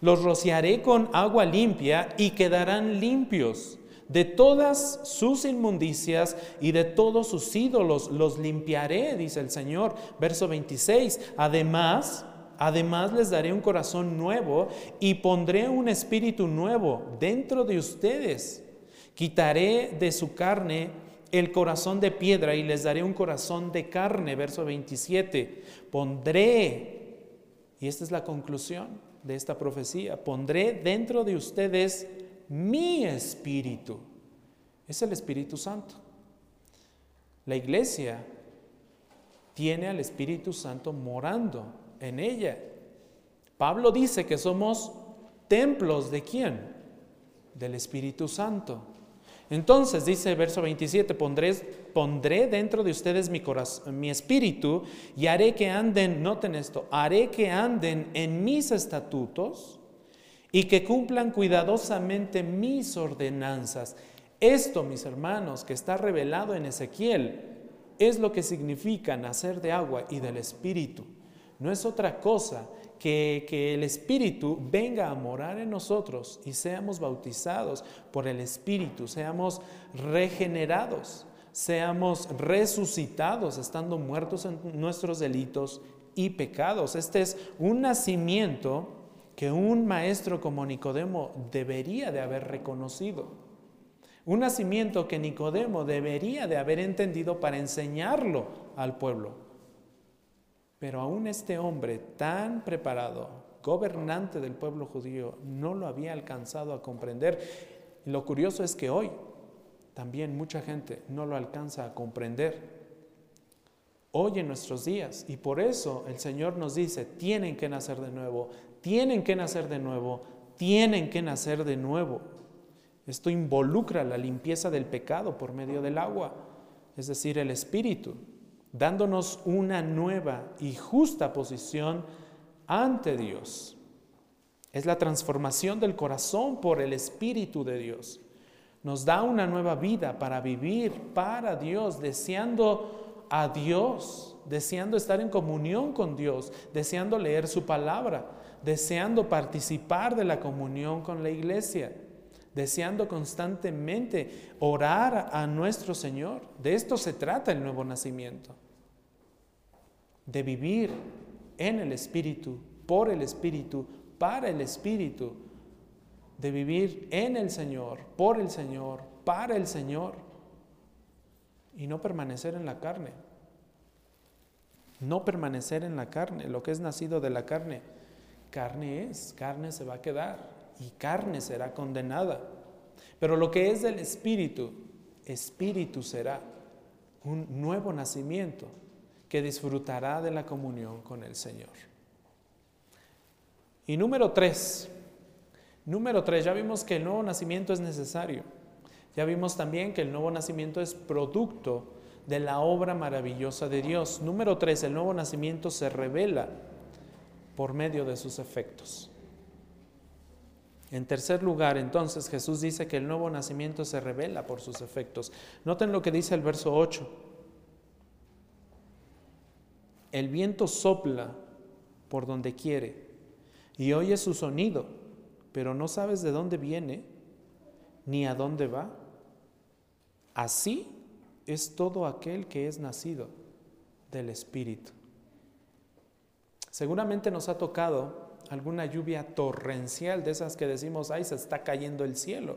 Los rociaré con agua limpia y quedarán limpios de todas sus inmundicias y de todos sus ídolos los limpiaré, dice el Señor. Verso 26. Además, además les daré un corazón nuevo y pondré un espíritu nuevo dentro de ustedes. Quitaré de su carne el corazón de piedra y les daré un corazón de carne. Verso 27. Pondré, y esta es la conclusión de esta profecía, pondré dentro de ustedes mi espíritu. Es el Espíritu Santo. La iglesia tiene al Espíritu Santo morando en ella. Pablo dice que somos templos de quién? Del Espíritu Santo. Entonces dice el verso 27, pondré, pondré dentro de ustedes mi, corazón, mi espíritu y haré que anden, noten esto, haré que anden en mis estatutos y que cumplan cuidadosamente mis ordenanzas. Esto, mis hermanos, que está revelado en Ezequiel, es lo que significa nacer de agua y del Espíritu. No es otra cosa que, que, el Espíritu venga a morar en nosotros y seamos bautizados por el Espíritu, seamos regenerados, seamos resucitados estando muertos en nuestros delitos y pecados. Este es un nacimiento que un maestro como Nicodemo debería de haber reconocido. Un nacimiento que Nicodemo debería de haber entendido para enseñarlo al pueblo. Pero aún este hombre tan preparado, gobernante del pueblo judío, no lo había alcanzado a comprender. Lo curioso es que hoy también mucha gente no lo alcanza a comprender hoy en nuestros días. Y por eso el Señor nos dice, tienen que nacer de nuevo, tienen que nacer de nuevo, tienen que nacer de nuevo. Esto involucra la limpieza del pecado por medio del agua, es decir, el Espíritu, dándonos una nueva y justa posición ante Dios. Es la transformación del corazón por el Espíritu de Dios. Nos da una nueva vida para vivir para Dios, deseando a Dios, deseando estar en comunión con Dios, deseando leer su palabra, deseando participar de la comunión con la iglesia, deseando constantemente orar a nuestro Señor. De esto se trata el nuevo nacimiento, de vivir en el Espíritu, por el Espíritu, para el Espíritu, de vivir en el Señor, por el Señor, para el Señor y no permanecer en la carne. No permanecer en la carne, lo que es nacido de la carne. Carne es, carne se va a quedar y carne será condenada. Pero lo que es del Espíritu, Espíritu será un nuevo nacimiento que disfrutará de la comunión con el Señor. Y número tres, número tres, ya vimos que el nuevo nacimiento es necesario. Ya vimos también que el nuevo nacimiento es producto de la obra maravillosa de Dios. Número tres, el nuevo nacimiento se revela por medio de sus efectos. En tercer lugar, entonces, Jesús dice que el nuevo nacimiento se revela por sus efectos. Noten lo que dice el verso 8. El viento sopla por donde quiere y oyes su sonido, pero no sabes de dónde viene ni a dónde va. Así es todo aquel que es nacido del Espíritu. Seguramente nos ha tocado alguna lluvia torrencial de esas que decimos, ay, se está cayendo el cielo.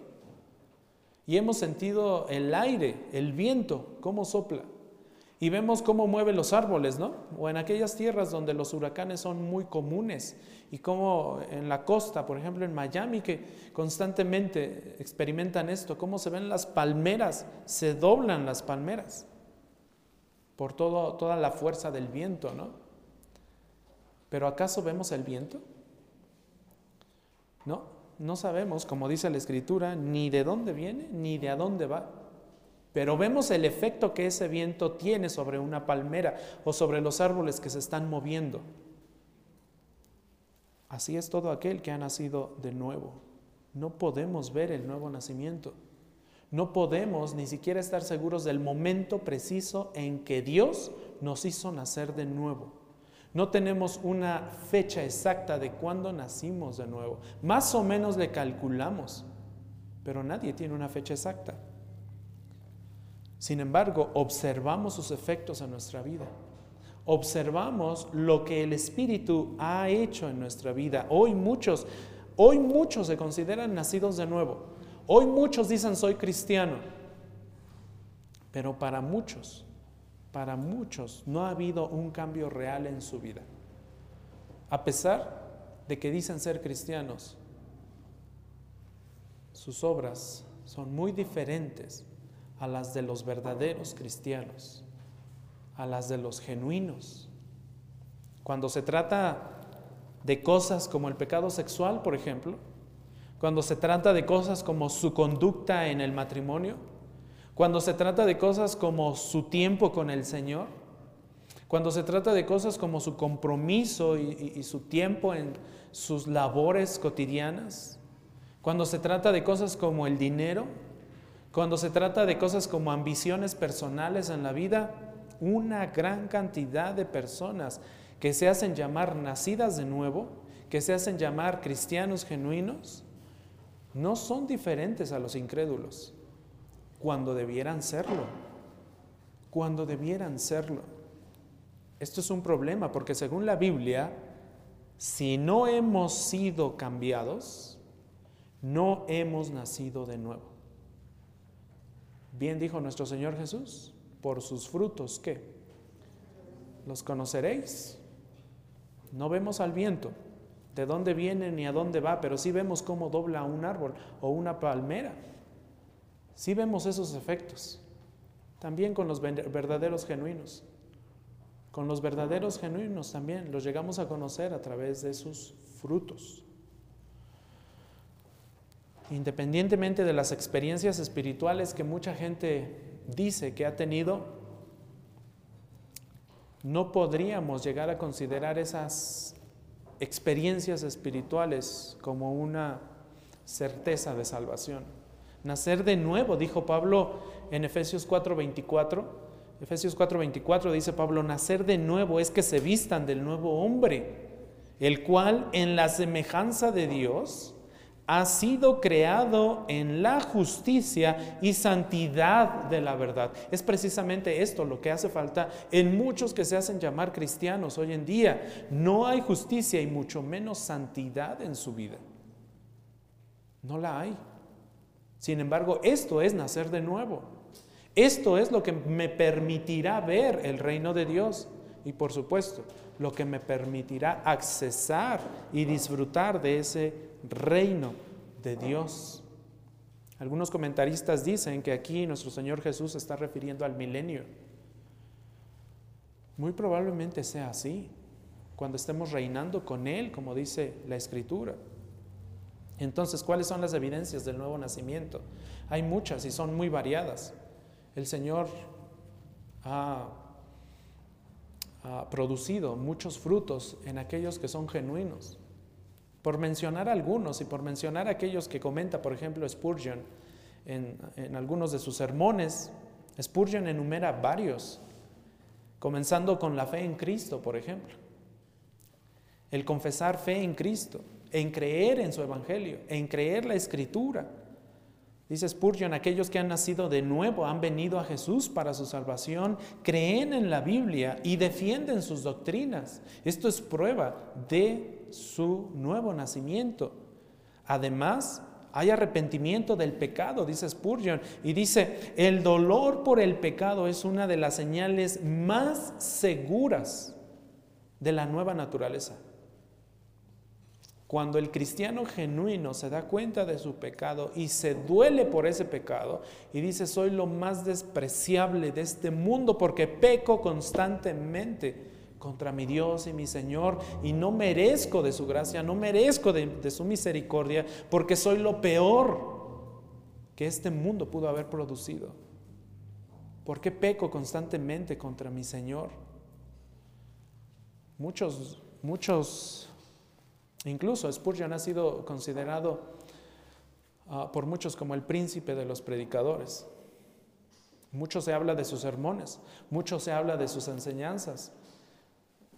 Y hemos sentido el aire, el viento, cómo sopla. Y vemos cómo mueve los árboles, ¿no? O en aquellas tierras donde los huracanes son muy comunes y como en la costa, por ejemplo en Miami, que constantemente experimentan esto, cómo se ven las palmeras, se doblan las palmeras por todo, toda la fuerza del viento, ¿no? Pero ¿acaso vemos el viento? No, no sabemos, como dice la escritura, ni de dónde viene ni de a dónde va. Pero vemos el efecto que ese viento tiene sobre una palmera o sobre los árboles que se están moviendo. Así es todo aquel que ha nacido de nuevo. No podemos ver el nuevo nacimiento. No podemos ni siquiera estar seguros del momento preciso en que Dios nos hizo nacer de nuevo. No tenemos una fecha exacta de cuándo nacimos de nuevo. Más o menos le calculamos, pero nadie tiene una fecha exacta. Sin embargo, observamos sus efectos en nuestra vida observamos lo que el Espíritu ha hecho en nuestra vida. Hoy muchos, hoy muchos se consideran nacidos de nuevo. Hoy muchos dicen soy cristiano. Pero para muchos, para muchos no ha habido un cambio real en su vida. A pesar de que dicen ser cristianos, sus obras son muy diferentes a las de los verdaderos cristianos a las de los genuinos. Cuando se trata de cosas como el pecado sexual, por ejemplo, cuando se trata de cosas como su conducta en el matrimonio, cuando se trata de cosas como su tiempo con el Señor, cuando se trata de cosas como su compromiso y, su tiempo en sus labores cotidianas, cuando se trata de cosas como el dinero, cuando se trata de cosas como ambiciones personales en la vida, una gran cantidad de personas que se hacen llamar nacidas de nuevo, que se hacen llamar cristianos genuinos, no son diferentes a los incrédulos, cuando debieran serlo, cuando debieran serlo. Esto es un problema porque según la Biblia, si no hemos sido cambiados, no hemos nacido de nuevo. Bien dijo nuestro Señor Jesús, por sus frutos, ¿qué? Los conoceréis. No vemos al viento, de dónde viene ni a dónde va, pero sí vemos cómo dobla un árbol o una palmera. Sí vemos esos efectos. También con los verdaderos genuinos. Con los verdaderos genuinos también los llegamos a conocer a través de sus frutos. Independientemente de las experiencias espirituales que mucha gente dice que ha tenido, no podríamos llegar a considerar esas experiencias espirituales como una certeza de salvación. Nacer de nuevo, dijo Pablo en Efesios 4:24. Efesios 4:24 dice Pablo, nacer de nuevo es que se vistan del nuevo hombre, el cual en la semejanza de Dios ha sido creado en la justicia y santidad de la verdad. Es precisamente esto lo que hace falta en muchos que se hacen llamar cristianos hoy en día. No hay justicia y mucho menos santidad en su vida. No la hay. Sin embargo, esto es nacer de nuevo. Esto es lo que me permitirá ver el reino de Dios y por supuesto lo que me permitirá accesar y disfrutar de ese reino de Dios. Algunos comentaristas dicen que aquí nuestro Señor Jesús se está refiriendo al milenio. Muy probablemente sea así, cuando estemos reinando con Él, como dice la Escritura. Entonces, ¿cuáles son las evidencias del nuevo nacimiento? Hay muchas y son muy variadas. El Señor ha, producido muchos frutos en aquellos que son genuinos. Por mencionar algunos y por mencionar aquellos que comenta, por ejemplo, Spurgeon en algunos de sus sermones, Spurgeon enumera varios, comenzando con la fe en Cristo, por ejemplo. El confesar fe en Cristo, en creer en su Evangelio, en creer la Escritura. Dice Spurgeon, aquellos que han nacido de nuevo, han venido a Jesús para su salvación, creen en la Biblia y defienden sus doctrinas. Esto es prueba de su nuevo nacimiento. Además, hay arrepentimiento del pecado, dice Spurgeon, y dice, el dolor por el pecado es una de las señales más seguras de la nueva naturaleza. Cuando el cristiano genuino se da cuenta de su pecado y se duele por ese pecado y dice, soy lo más despreciable de este mundo porque peco constantemente, contra mi Dios y mi Señor y no merezco de su gracia, no merezco de, su misericordia, porque soy lo peor que este mundo pudo haber producido. ¿Por qué peco constantemente contra mi Señor? Muchos, muchos, incluso Spurgeon ha sido considerado ah, por muchos como el príncipe de los predicadores. Mucho se habla de sus sermones, mucho se habla de sus enseñanzas,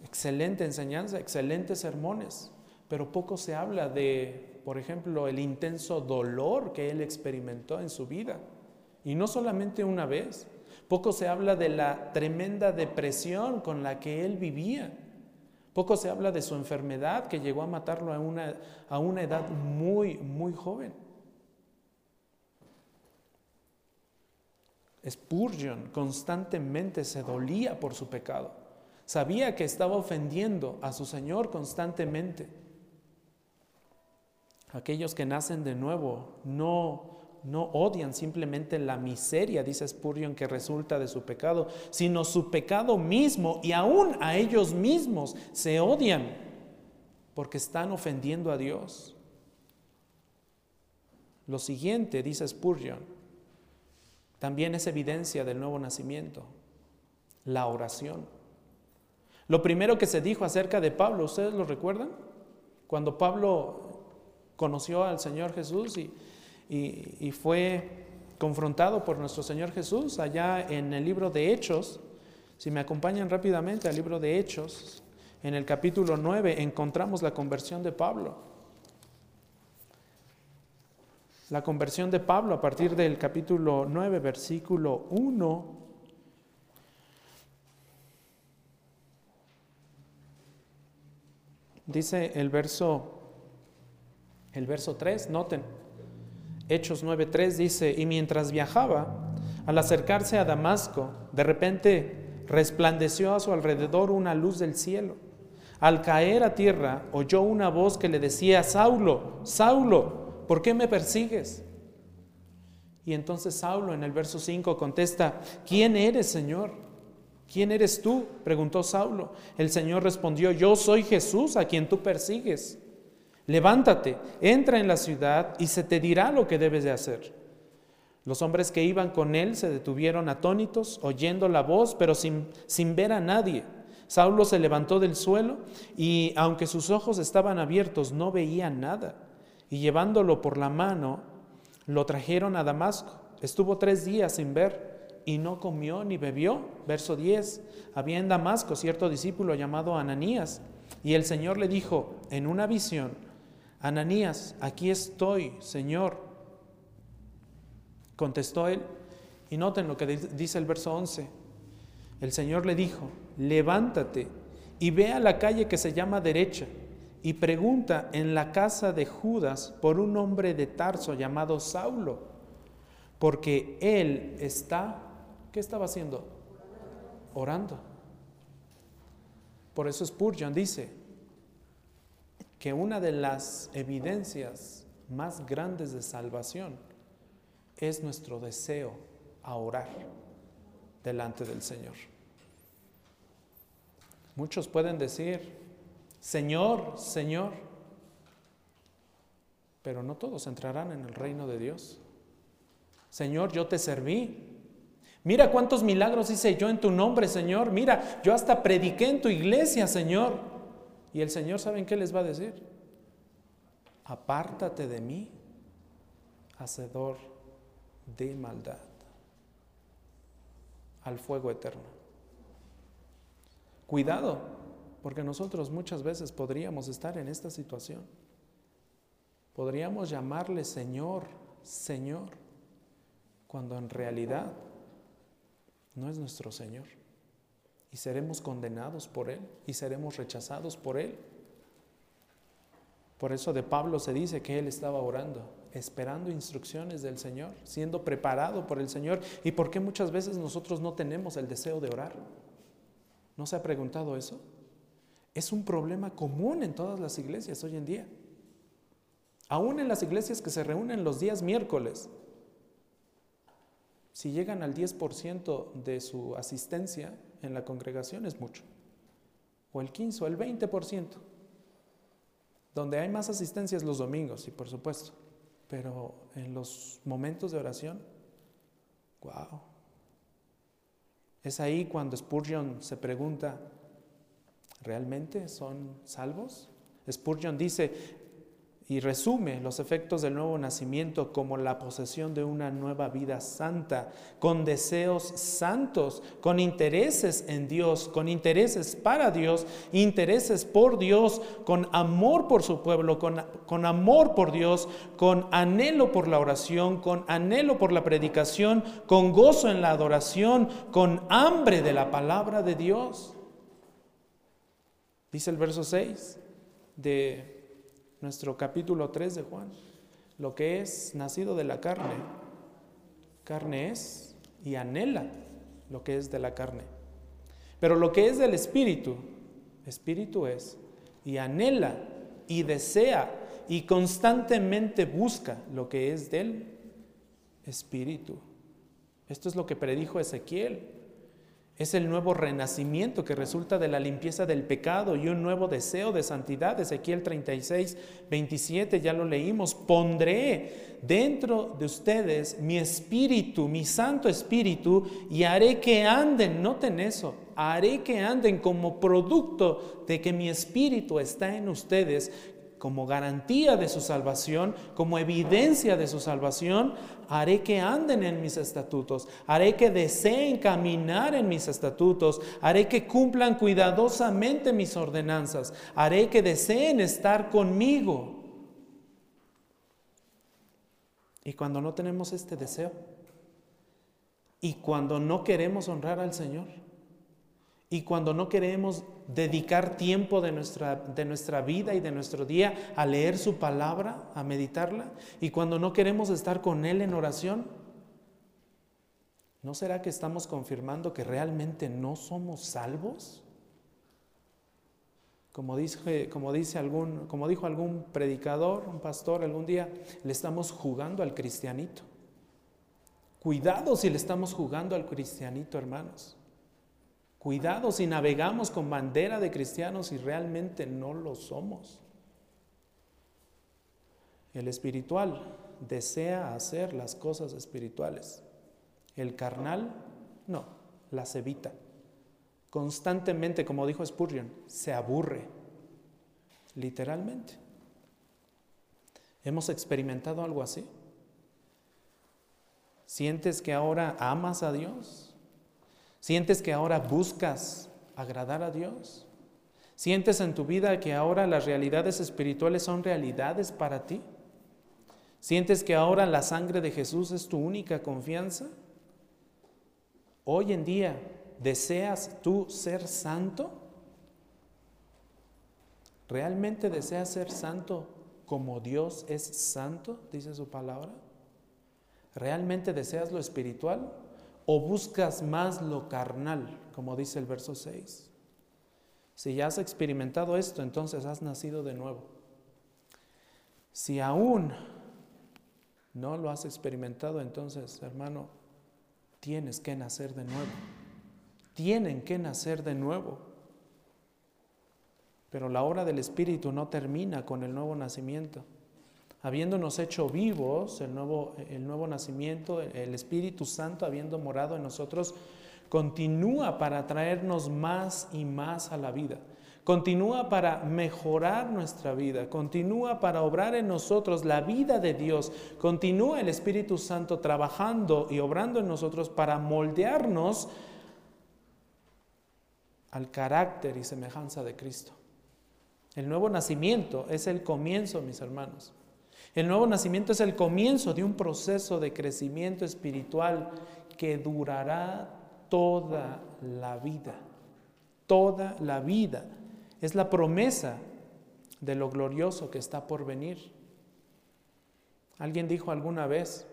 Excelente enseñanza, excelentes sermones, pero poco se habla de, por ejemplo, el intenso dolor que él experimentó en su vida. Y no solamente una vez, poco se habla de la tremenda depresión con la que él vivía. Poco se habla de su enfermedad que llegó a matarlo a una, a una edad muy, muy joven. Spurgeon constantemente se dolía por su pecado. Sabía que estaba ofendiendo a su Señor constantemente. Aquellos que nacen de nuevo no no odian simplemente la miseria, dice Spurgeon, que resulta de su pecado, sino su pecado mismo y aún a ellos mismos se odian porque están ofendiendo a Dios. Lo siguiente, dice Spurgeon, también es evidencia del nuevo nacimiento, la oración. Lo primero que se dijo acerca de Pablo, ¿ustedes lo recuerdan? Cuando Pablo conoció al Señor Jesús y, fue confrontado por nuestro Señor Jesús allá en el libro de Hechos, si me acompañan rápidamente al libro de Hechos, en el capítulo 9 encontramos la conversión de Pablo. La conversión de Pablo a partir del capítulo 9, versículo 1 Dice el verso el verso 3, noten. Hechos 9:3 dice, "Y mientras viajaba, al acercarse a Damasco, de repente resplandeció a su alrededor una luz del cielo. Al caer a tierra, oyó una voz que le decía, Saulo, Saulo, ¿por qué me persigues? Y entonces Saulo en el verso 5 contesta, ¿quién eres, Señor? ¿Quién eres tú? preguntó Saulo. El Señor respondió, yo soy Jesús a quien tú persigues. Levántate, entra en la ciudad y se te dirá lo que debes de hacer. Los hombres que iban con él se detuvieron atónitos, oyendo la voz, pero sin, sin ver a nadie. Saulo se levantó del suelo y aunque sus ojos estaban abiertos, no veía nada. Y llevándolo por la mano, lo trajeron a Damasco. Estuvo tres días sin ver y no comió ni bebió. Verso 10. Había en Damasco cierto discípulo llamado Ananías. Y el Señor le dijo en una visión, Ananías, aquí estoy, Señor. Contestó él. Y noten lo que dice el verso 11. El Señor le dijo, levántate y ve a la calle que se llama derecha y pregunta en la casa de Judas por un hombre de Tarso llamado Saulo, porque él está, ¿qué estaba haciendo? Orando. Por eso Spurgeon dice que una de las evidencias más grandes de salvación es nuestro deseo a orar delante del Señor. Muchos pueden decir, Señor, Señor, pero no todos entrarán en el reino de Dios. Señor, yo te serví. Mira cuántos milagros hice yo en tu nombre, Señor. Mira, yo hasta prediqué en tu iglesia, Señor. Y el Señor, ¿saben qué les va a decir? Apártate de mí, hacedor de maldad al fuego eterno. Cuidado, porque nosotros muchas veces podríamos estar en esta situación. Podríamos llamarle Señor, Señor, cuando en realidad no es nuestro Señor. Y seremos condenados por Él y seremos rechazados por Él. Por eso de Pablo se dice que él estaba orando, esperando instrucciones del Señor, siendo preparado por el Señor. ¿Y por qué muchas veces nosotros no tenemos el deseo de orar? ¿No se ha preguntado eso? Es un problema común en todas las iglesias hoy en día. Aún en las iglesias que se reúnen los días miércoles, si llegan al 10% de su asistencia en la congregación es mucho. O el 15 o el 20%. Donde hay más asistencias los domingos, sí, por supuesto. Pero en los momentos de oración, wow. Es ahí cuando Spurgeon se pregunta, ¿realmente son salvos? Spurgeon dice, y resume los efectos del nuevo nacimiento como la posesión de una nueva vida santa, con deseos santos, con intereses en Dios, con intereses para Dios, intereses por Dios, con amor por su pueblo, con, con amor por Dios, con anhelo por la oración, con anhelo por la predicación, con gozo en la adoración, con hambre de la palabra de Dios. Dice el verso 6 de nuestro capítulo 3 de Juan. Lo que es nacido de la carne, carne es y anhela lo que es de la carne. Pero lo que es del espíritu, espíritu es y anhela y desea y constantemente busca lo que es del espíritu. Esto es lo que predijo Ezequiel. Es el nuevo renacimiento que resulta de la limpieza del pecado y un nuevo deseo de santidad. Ezequiel 36, 27, ya lo leímos. Pondré dentro de ustedes mi espíritu, mi santo espíritu, y haré que anden, noten eso, haré que anden como producto de que mi espíritu está en ustedes, como garantía de su salvación, como evidencia de su salvación, haré que anden en mis estatutos, haré que deseen caminar en mis estatutos, haré que cumplan cuidadosamente mis ordenanzas, haré que deseen estar conmigo. Y cuando no tenemos este deseo, y cuando no queremos honrar al Señor, Y cuando no queremos dedicar tiempo de nuestra, de nuestra vida y de nuestro día a leer su palabra, a meditarla, y cuando no queremos estar con Él en oración, ¿no será que estamos confirmando que realmente no somos salvos? Como, dice, como, dice algún, como dijo algún predicador, un pastor algún día, le estamos jugando al cristianito. Cuidado si le estamos jugando al cristianito, hermanos. Cuidado si navegamos con bandera de cristianos y realmente no lo somos. El espiritual desea hacer las cosas espirituales. El carnal, no, las evita. Constantemente, como dijo Spurgeon, se aburre, literalmente. ¿Hemos experimentado algo así? ¿Sientes que ahora amas a Dios? ¿Sientes que ahora buscas agradar a Dios? ¿Sientes en tu vida que ahora las realidades espirituales son realidades para ti? ¿Sientes que ahora la sangre de Jesús es tu única confianza? Hoy en día, ¿deseas tú ser santo? ¿Realmente deseas ser santo como Dios es santo? Dice su palabra. ¿Realmente deseas lo espiritual o buscas más lo carnal, como dice el verso 6? Si ya has experimentado esto, entonces has nacido de nuevo. Si aún no lo has experimentado, entonces, hermano, tienes que nacer de nuevo. Tienen que nacer de nuevo. Pero la obra del Espíritu no termina con el nuevo nacimiento habiéndonos hecho vivos, el nuevo, el nuevo nacimiento, el Espíritu Santo habiendo morado en nosotros, continúa para traernos más y más a la vida. Continúa para mejorar nuestra vida, continúa para obrar en nosotros la vida de Dios, continúa el Espíritu Santo trabajando y obrando en nosotros para moldearnos al carácter y semejanza de Cristo. El nuevo nacimiento es el comienzo, mis hermanos. El nuevo nacimiento es el comienzo de un proceso de crecimiento espiritual que durará toda la vida. Toda la vida. Es la promesa de lo glorioso que está por venir. Alguien dijo alguna vez,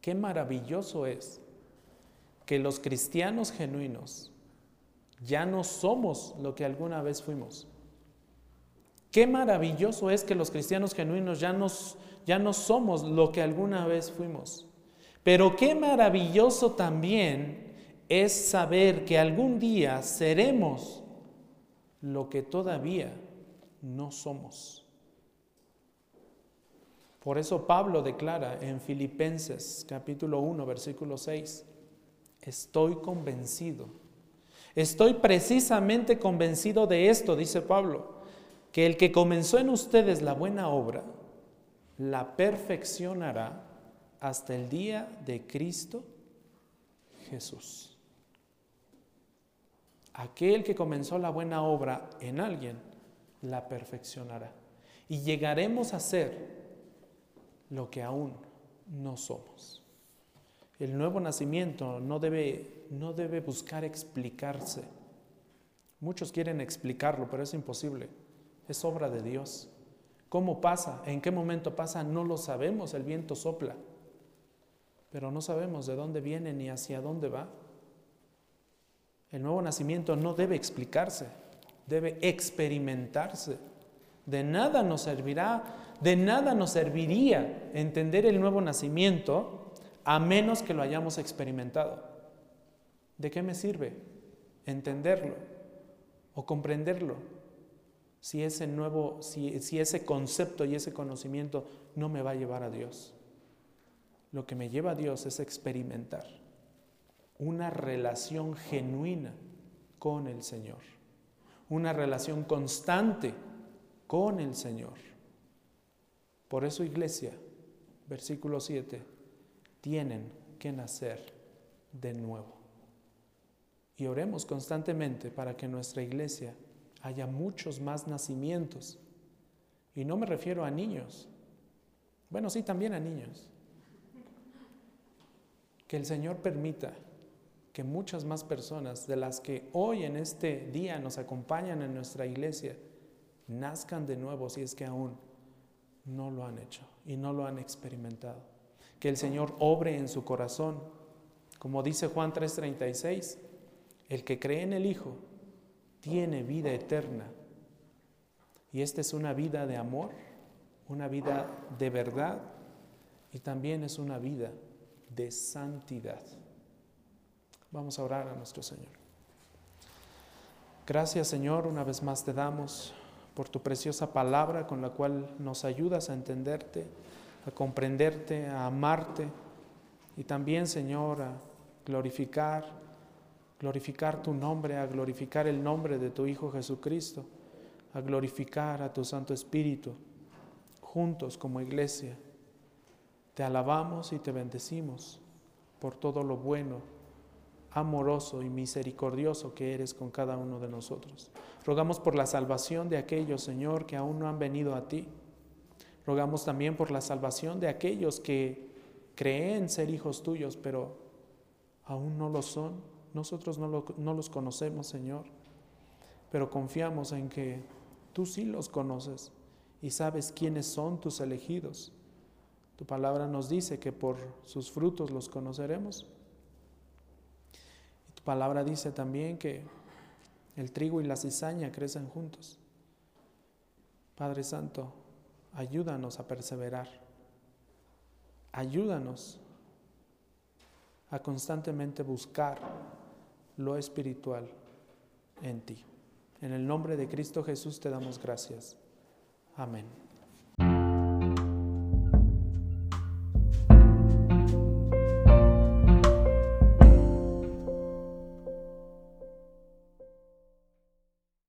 qué maravilloso es que los cristianos genuinos ya no somos lo que alguna vez fuimos. Qué maravilloso es que los cristianos genuinos ya, ya no somos lo que alguna vez fuimos. Pero qué maravilloso también es saber que algún día seremos lo que todavía no somos. Por eso Pablo declara en Filipenses capítulo 1, versículo 6, estoy convencido, estoy precisamente convencido de esto, dice Pablo que el que comenzó en ustedes la buena obra, la perfeccionará hasta el día de Cristo Jesús. Aquel que comenzó la buena obra en alguien, la perfeccionará. Y llegaremos a ser lo que aún no somos. El nuevo nacimiento no debe, no debe buscar explicarse. Muchos quieren explicarlo, pero es imposible es obra de Dios. ¿Cómo pasa? ¿En qué momento pasa? No lo sabemos, el viento sopla, pero no sabemos de dónde viene ni hacia dónde va. El nuevo nacimiento no debe explicarse, debe experimentarse. De nada nos servirá, de nada nos serviría entender el nuevo nacimiento a menos que lo hayamos experimentado. ¿De qué me sirve entenderlo o comprenderlo si ese nuevo, si, ese concepto y ese conocimiento no me va a llevar a Dios. Lo que me lleva a Dios es experimentar una relación genuina con el Señor, una relación constante con el Señor. Por eso, iglesia, versículo 7, tienen que nacer de nuevo. Y oremos constantemente para que nuestra iglesia haya muchos más nacimientos. Y no me refiero a niños. Bueno, sí, también a niños. Que el Señor permita que muchas más personas de las que hoy en este día nos acompañan en nuestra iglesia nazcan de nuevo si es que aún no lo han hecho y no lo han experimentado. Que el Señor obre en su corazón. Como dice Juan 3:36, el que cree en el Hijo tiene vida eterna. Y esta es una vida de amor, una vida de verdad y también es una vida de santidad. Vamos a orar a nuestro Señor. Gracias Señor, una vez más te damos por tu preciosa palabra con la cual nos ayudas a entenderte, a comprenderte, a amarte y también Señor a glorificar, glorificar tu nombre, a glorificar el nombre de tu Hijo Jesucristo, a glorificar a tu Santo Espíritu juntos como iglesia. Te alabamos y te bendecimos por todo lo bueno amoroso y misericordioso que eres con cada uno de nosotros. Rogamos por la salvación de aquellos, Señor, que aún no han venido a ti. Rogamos también por la salvación de aquellos que creen ser hijos tuyos, pero aún no lo son. Nosotros no, los conocemos, Señor, pero confiamos en que tú sí los conoces y sabes quiénes son tus elegidos. Tu palabra nos dice que por sus frutos los conoceremos palabra dice también que el trigo y la cizaña crecen juntos. Padre Santo, ayúdanos a perseverar. Ayúdanos a constantemente buscar lo espiritual en ti. En el nombre de Cristo Jesús te damos gracias. Amén.